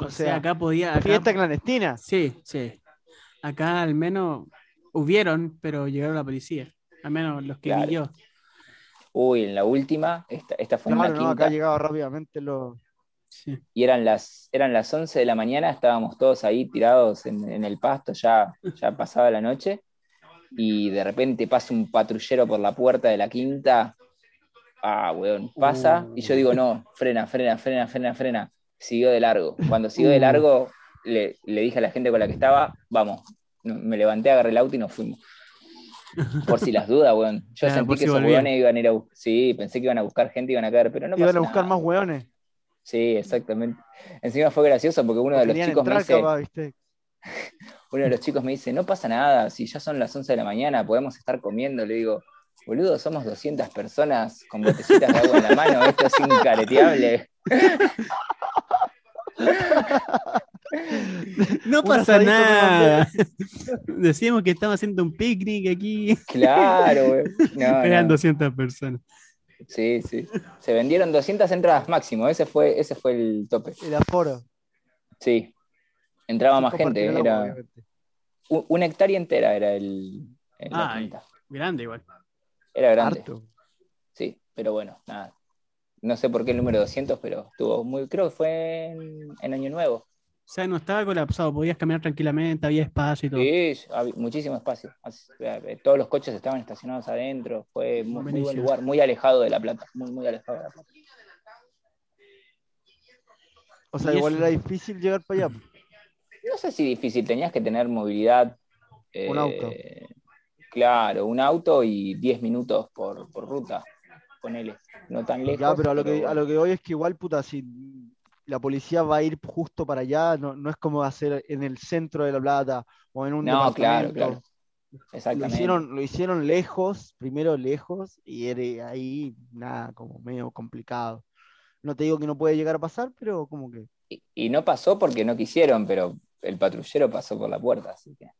O sea, acá podía. acá- Fiesta clandestina. Sí, sí. Acá al menos hubieron, pero llegaron la policía. Al menos los que Claro. vi yo. Uy, en la última, esta, esta fue una no, quinta, acá llegaba rápidamente los. Sí. y eran las, eran las 11 de la mañana, estábamos todos ahí tirados en, en el pasto, ya, ya pasaba la noche, y de repente pasa un patrullero por la puerta de la quinta. Ah, weón, pasa, y yo digo, no, frena, frena, frena, frena, frena. Siguió de largo. Cuando siguió de Uh. largo, le, le dije a la gente con la que estaba, vamos, me levanté, agarré el auto y nos fuimos. Por si las dudas, weón. Yo Claro, sentí que si esos weones iban a ir a bus- Sí, pensé que iban a buscar gente y iban a caer, pero no Iban a buscar nada. más hueones. Sí, exactamente. Encima fue gracioso porque uno de los chicos me dice, capaz, ¿viste? uno de los chicos me dice, no pasa nada, si ya son las 11 de la mañana, podemos estar comiendo. Le digo, boludo, somos 200 personas con botellitas de agua en la mano, esto es incareteable. No pasa nada. Decíamos que estamos haciendo un picnic aquí. Claro, güey. No, Eran no. 200 personas. Sí, sí. Se vendieron 200 entradas máximo, ese fue, ese fue el tope. El aforo. Sí. Entraba más gente, era una hectárea entera era el, el- la quinta. Grande igual. Era grande. Harto. Sí, pero bueno, nada. No sé por qué el número 200, pero estuvo muy, creo que fue en, en Año Nuevo. O sea, no estaba colapsado, podías caminar tranquilamente, había espacio y todo. Sí, había muchísimo espacio. Así, eh, Todos los coches estaban estacionados adentro. Fue muy, muy buen lugar, muy alejado de La Plata. Muy, muy alejado de La Plata. O sea, igual era difícil llegar para allá. No sé si difícil, tenías que tener movilidad. Un eh, auto. Claro, un auto y 10 minutos por, por ruta. Ponele. No tan lejos. Ya, pero a lo, que, pero- a lo que voy es que igual, puta, si la policía va a ir justo para allá, no, no es como hacer en el centro de La Plata o en un No, claro, departamento. claro. Lo Exactamente. hicieron, lo hicieron lejos, primero lejos, y era ahí nada, como medio complicado. No te digo que no puede llegar a pasar, pero como que. Y, y no pasó porque no quisieron, pero el patrullero pasó por la puerta, así que.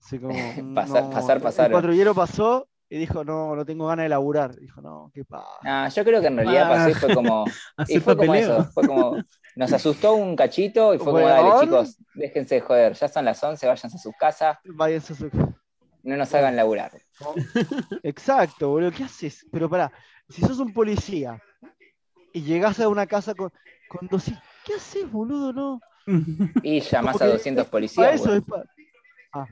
sí, como, Pasar- pasar, El pasaron. patrullero pasó y dijo, no, no tengo ganas de laburar. Dijo, no, qué pasa. Ah, yo creo que en realidad pasó y fue como. Y fue como eso, fue como. Nos asustó un cachito y fue como, dale, chicos, déjense de joder, ya son las 11, váyanse a su casa. Váyanse a su- no nos hagan laburar. Exacto, boludo. ¿Qué haces? Pero pará, si sos un policía y llegás a una casa con, con 200, ¿qué haces, boludo? No. Y llamás a que 200 Para policías. eso weón. es pa- Ah.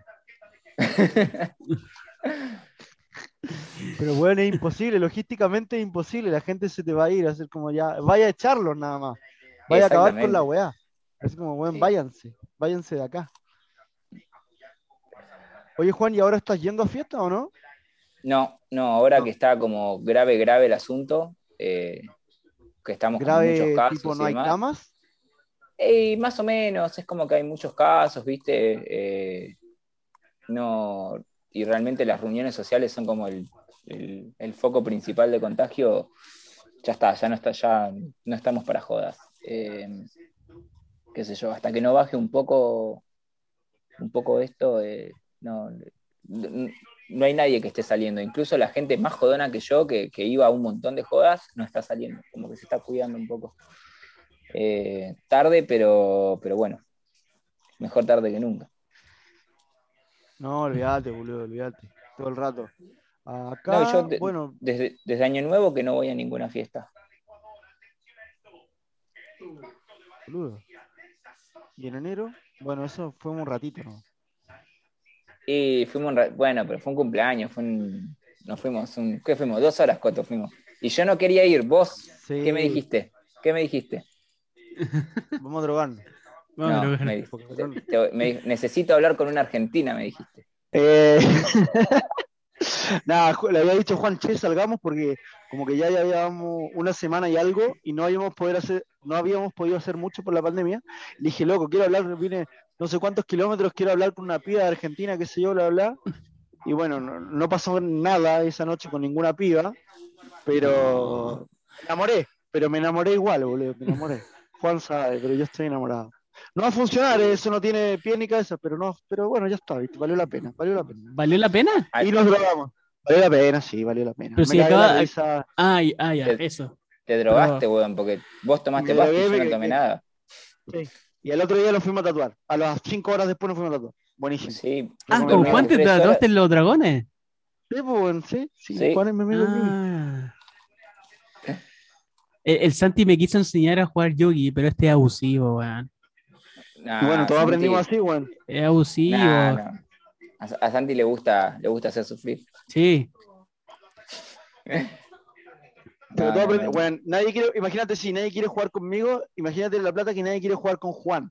Pero bueno, es imposible, logísticamente es imposible. La gente se te va a ir a hacer como ya. Vaya a echarlos nada más. Vaya a acabar con la weá. Así como, bueno, Sí. váyanse. Váyanse de acá. Oye, Juan, ¿y ahora estás yendo a fiesta o no? No, no, ahora No. que está como grave, grave el asunto, eh, que estamos con muchos casos tipo, y no hay demás. camas. Eh, más o menos, es como que hay muchos casos, ¿viste? Eh, no, y realmente las reuniones sociales son como el, el- foco principal de contagio. Ya está, ya no está, ya no estamos para jodas. Eh, qué sé yo, hasta que no baje un poco, un poco esto, eh, no, no, no hay nadie que esté saliendo. Incluso la gente más jodona que yo, que, que iba a un montón de jodas, no está saliendo, como que se está cuidando un poco. Eh, tarde, pero, pero bueno, mejor tarde que nunca. No, olvídate, boludo, olvídate. Todo el rato. Acá, No, yo de- bueno, Desde, desde Año Nuevo que no voy a ninguna fiesta. boludo. Y en enero, bueno, eso fue un ratito, ¿no? Y fuimos, un bueno, pero fue un cumpleaños, fue un- nos fuimos, un, ¿qué fuimos? Dos horas, Coto, fuimos. Y yo no quería ir, vos, Sí, ¿qué me dijiste? ¿Qué me dijiste? Vamos a drogarnos. No, me, te- no- me- necesito hablar con una argentina, me dijiste. Eh, Nada, le había dicho Juan, che, salgamos porque como que ya llevábamos una semana y algo y no habíamos poder hacer, no habíamos podido hacer mucho por la pandemia. Le dije, loco, quiero hablar, vine no sé cuántos kilómetros, quiero hablar con una piba de Argentina, qué sé yo, bla, bla. Y bueno, no, no pasó nada esa noche con ninguna piba, pero me enamoré, pero me enamoré igual, boludo, me enamoré. Juan sabe, pero yo estoy enamorado. No va a funcionar, eso no tiene pie ni cabeza, pero no, pero bueno, ya está, ¿viste? valió la pena, valió la pena. ¿Valió la pena? Ay. Y nos drogamos. Valió la pena, sí, valió la pena. Pero Me si acaba- la risa. Ay, ya, El- eso. Te drogaste, weón, porque vos tomaste Me pasta y yo no me- tomé me- nada. Sí. Y el otro día lo fuimos a tatuar. A las 5 horas después nos fuimos a tatuar. Buenísimo. Sí, Sí. Ah, ¿con Juan te en los dragones? pues, bueno, sí, sí, Sí. Mío. Ah. El, el Santi me quiso enseñar a jugar yogi, pero este es abusivo, weón. Nah, bueno, todos Santi- aprendimos así, weón. Es abusivo. nah, no. A, a Santi le gusta, le gusta hacer sufrir. Sí. Pero No, todos no, aprendi- no. weón, nadie quiere, imagínate si nadie quiere jugar conmigo, imagínate la plata que nadie quiere jugar con Juan.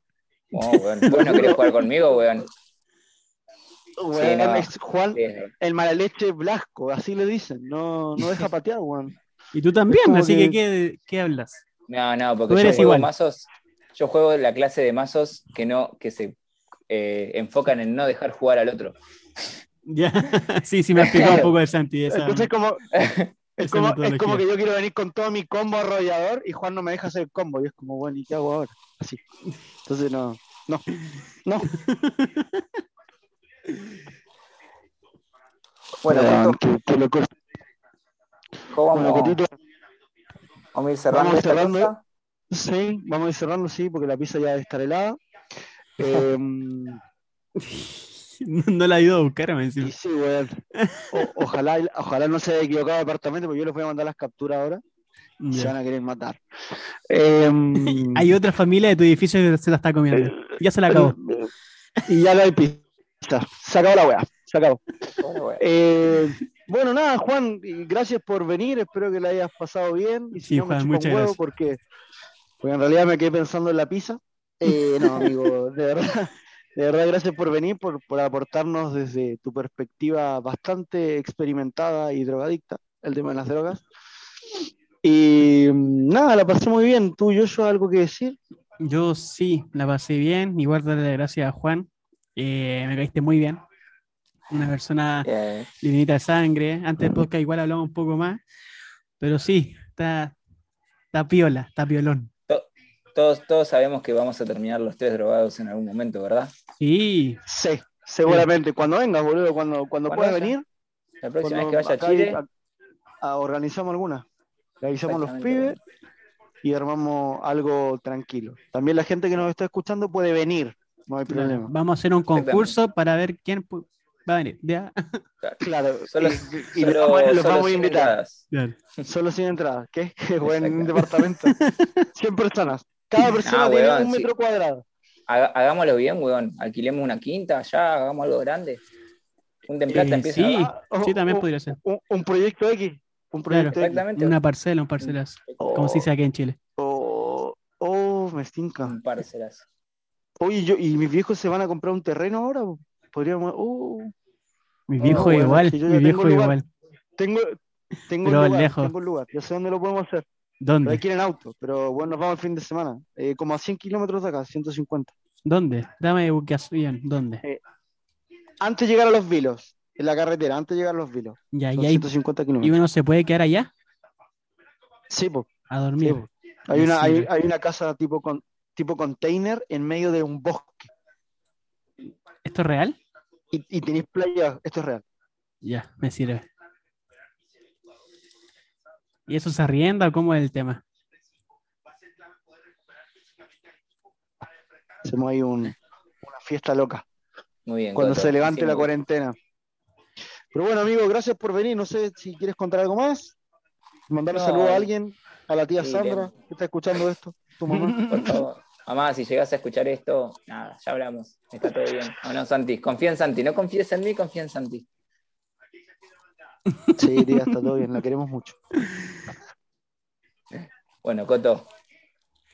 Oh, weón. Vos no querés jugar conmigo, weón. Weón, no. es Juan, Sí. el mala leche blasco, así le dicen. No, no deja patear, weón. Y tú también, así que, que- ¿qué, qué hablas? No, no, Tú porque yo eres juego igual. mazos, yo juego la clase de mazos que no, que se eh, enfocan en no dejar jugar al otro. Ya, sí, sí me ha explicado un poco el Santi. Esa, Entonces como, es como, es como que yo quiero venir con todo mi combo arrollador y Juan no me deja hacer el combo. Y es como, bueno, ¿y qué hago ahora? Así. Entonces no, no, no. Bueno, qué- qué loco. ¿cómo Bueno, vamos, vamos a ir cerrando sí, vamos a ir cerrando, sí, porque la pizza ya debe estar helada. Eh, No la he ido a buscar, me y sí, weón. O- ojalá, ojalá no se haya equivocado apartamento, porque yo les voy a mandar las capturas ahora y se van a querer matar. Eh, Hay otra familia de tu edificio que se la está comiendo. Ya se la acabó. Y ya no hay pizza. Se acabó la weá. Se acabó. Bueno, bueno. Eh, bueno, nada, Juan, gracias por venir. Espero que la hayas pasado bien. Y si Sí, no, me Juan, un muchas huevo gracias. porque, porque en realidad me quedé pensando en la pizza. Eh, no, amigo, de verdad, de verdad, gracias por venir, por, por aportarnos desde tu perspectiva bastante experimentada y drogadicta el tema de las drogas. Y nada, la pasé muy bien. ¿Tú, Joshua, algo que decir? Yo sí, la pasé bien. Igual darle las gracias a Juan. Eh, me caíste muy bien. Una persona Eh, livinita de sangre. Antes del podcast igual hablamos un poco más. Pero sí, está, está piola, está piolón. Todos, todos sabemos que vamos a terminar los tres drogados en algún momento, ¿verdad? Sí, Sí, seguramente. Cuando vengas, boludo, cuando, cuando Cuando puedas vaya. venir. La próxima vez que vaya a Chile, a- a- organizamos alguna. A los pibes y armamos algo tranquilo. También la gente que nos está escuchando puede venir, no hay problema. vamos a hacer un concurso para ver quién, Va a venir. Ya. Claro, Solo- y, y los Solo- vamos, los solo vamos a 100 invitar. entradas. Solo sin entrada. ¿Qué? Qué buen Exacto. departamento. 100 personas. Cada persona Ah, tiene weón, un sí. metro cuadrado. Haga- hagámoslo bien, weón. Alquilemos una quinta allá, hagamos algo grande. Un Eh, plata empieza sí. a- Ah, Sí, también un- podría ser. Un, un proyecto X. Un Claro. proyecto X. Exactamente. Una parcela, un parcelazo. Como se dice aquí en Chile. Oh, oh, me estinca. Un parcelas. Oye, yo, y mis viejos se van a comprar un terreno ahora. Podríamos. Oh, Mi Oh, viejo bueno, igual, mi viejo tengo lugar. igual. tengo, tengo Pero un lugar, lejos. tengo un lugar. Yo sé dónde lo podemos hacer. ¿Dónde? en auto. Pero bueno, nos vamos el fin de semana. Eh, como a 100 kilómetros de acá, 150. ¿Dónde? Dame ubicación. ¿Dónde? Antes de llegar a los vilos. En la carretera, antes de llegar a los vilos. Ya, y ahí 150 y kilómetros. uno se puede quedar allá Sí, po. a Sí, dormir. po. Hay una, hay, hay una casa tipo con tipo container en medio de un bosque. ¿Esto es real? Y, y tenéis playa. Esto es real. Ya, me sirve. ¿Y eso se arrienda o cómo es el tema? Hacemos ahí un- una fiesta loca. Muy bien. cuando se levante la cuarentena. Pero bueno, amigo, gracias por venir. No sé si quieres contar algo más. Mandar un No. saludo a alguien, a la tía Sí, Sandra, le- que está escuchando esto, tu mamá. Por favor. Mamá, si llegas a escuchar esto, nada, ya hablamos. Está todo bien. No, no, Santi, confía en Santi. No confíes en mí, confía en Santi. Sí, tía, está todo bien, la queremos mucho. Bueno, Coto,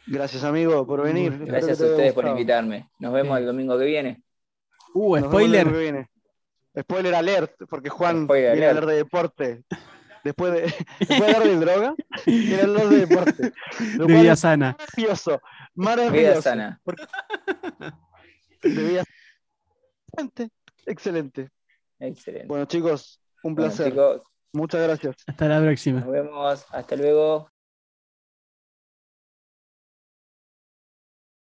Gracias, amigo, por venir. Gracias a ustedes por invitarme. Nos vemos Sí. el domingo que viene. Uh, Nos spoiler. que viene. Spoiler alert, porque Juan Spoiler viene a alert. hablar de deporte. Después de, después de hablar de droga, viene a hablar de deporte. Lo De vida sana. maravilloso. Vida sana. De vida Excelente. Excelente. Excelente. Bueno, chicos, un Bueno, placer. chicos, Muchas gracias. Hasta la próxima. nos vemos. Hasta luego.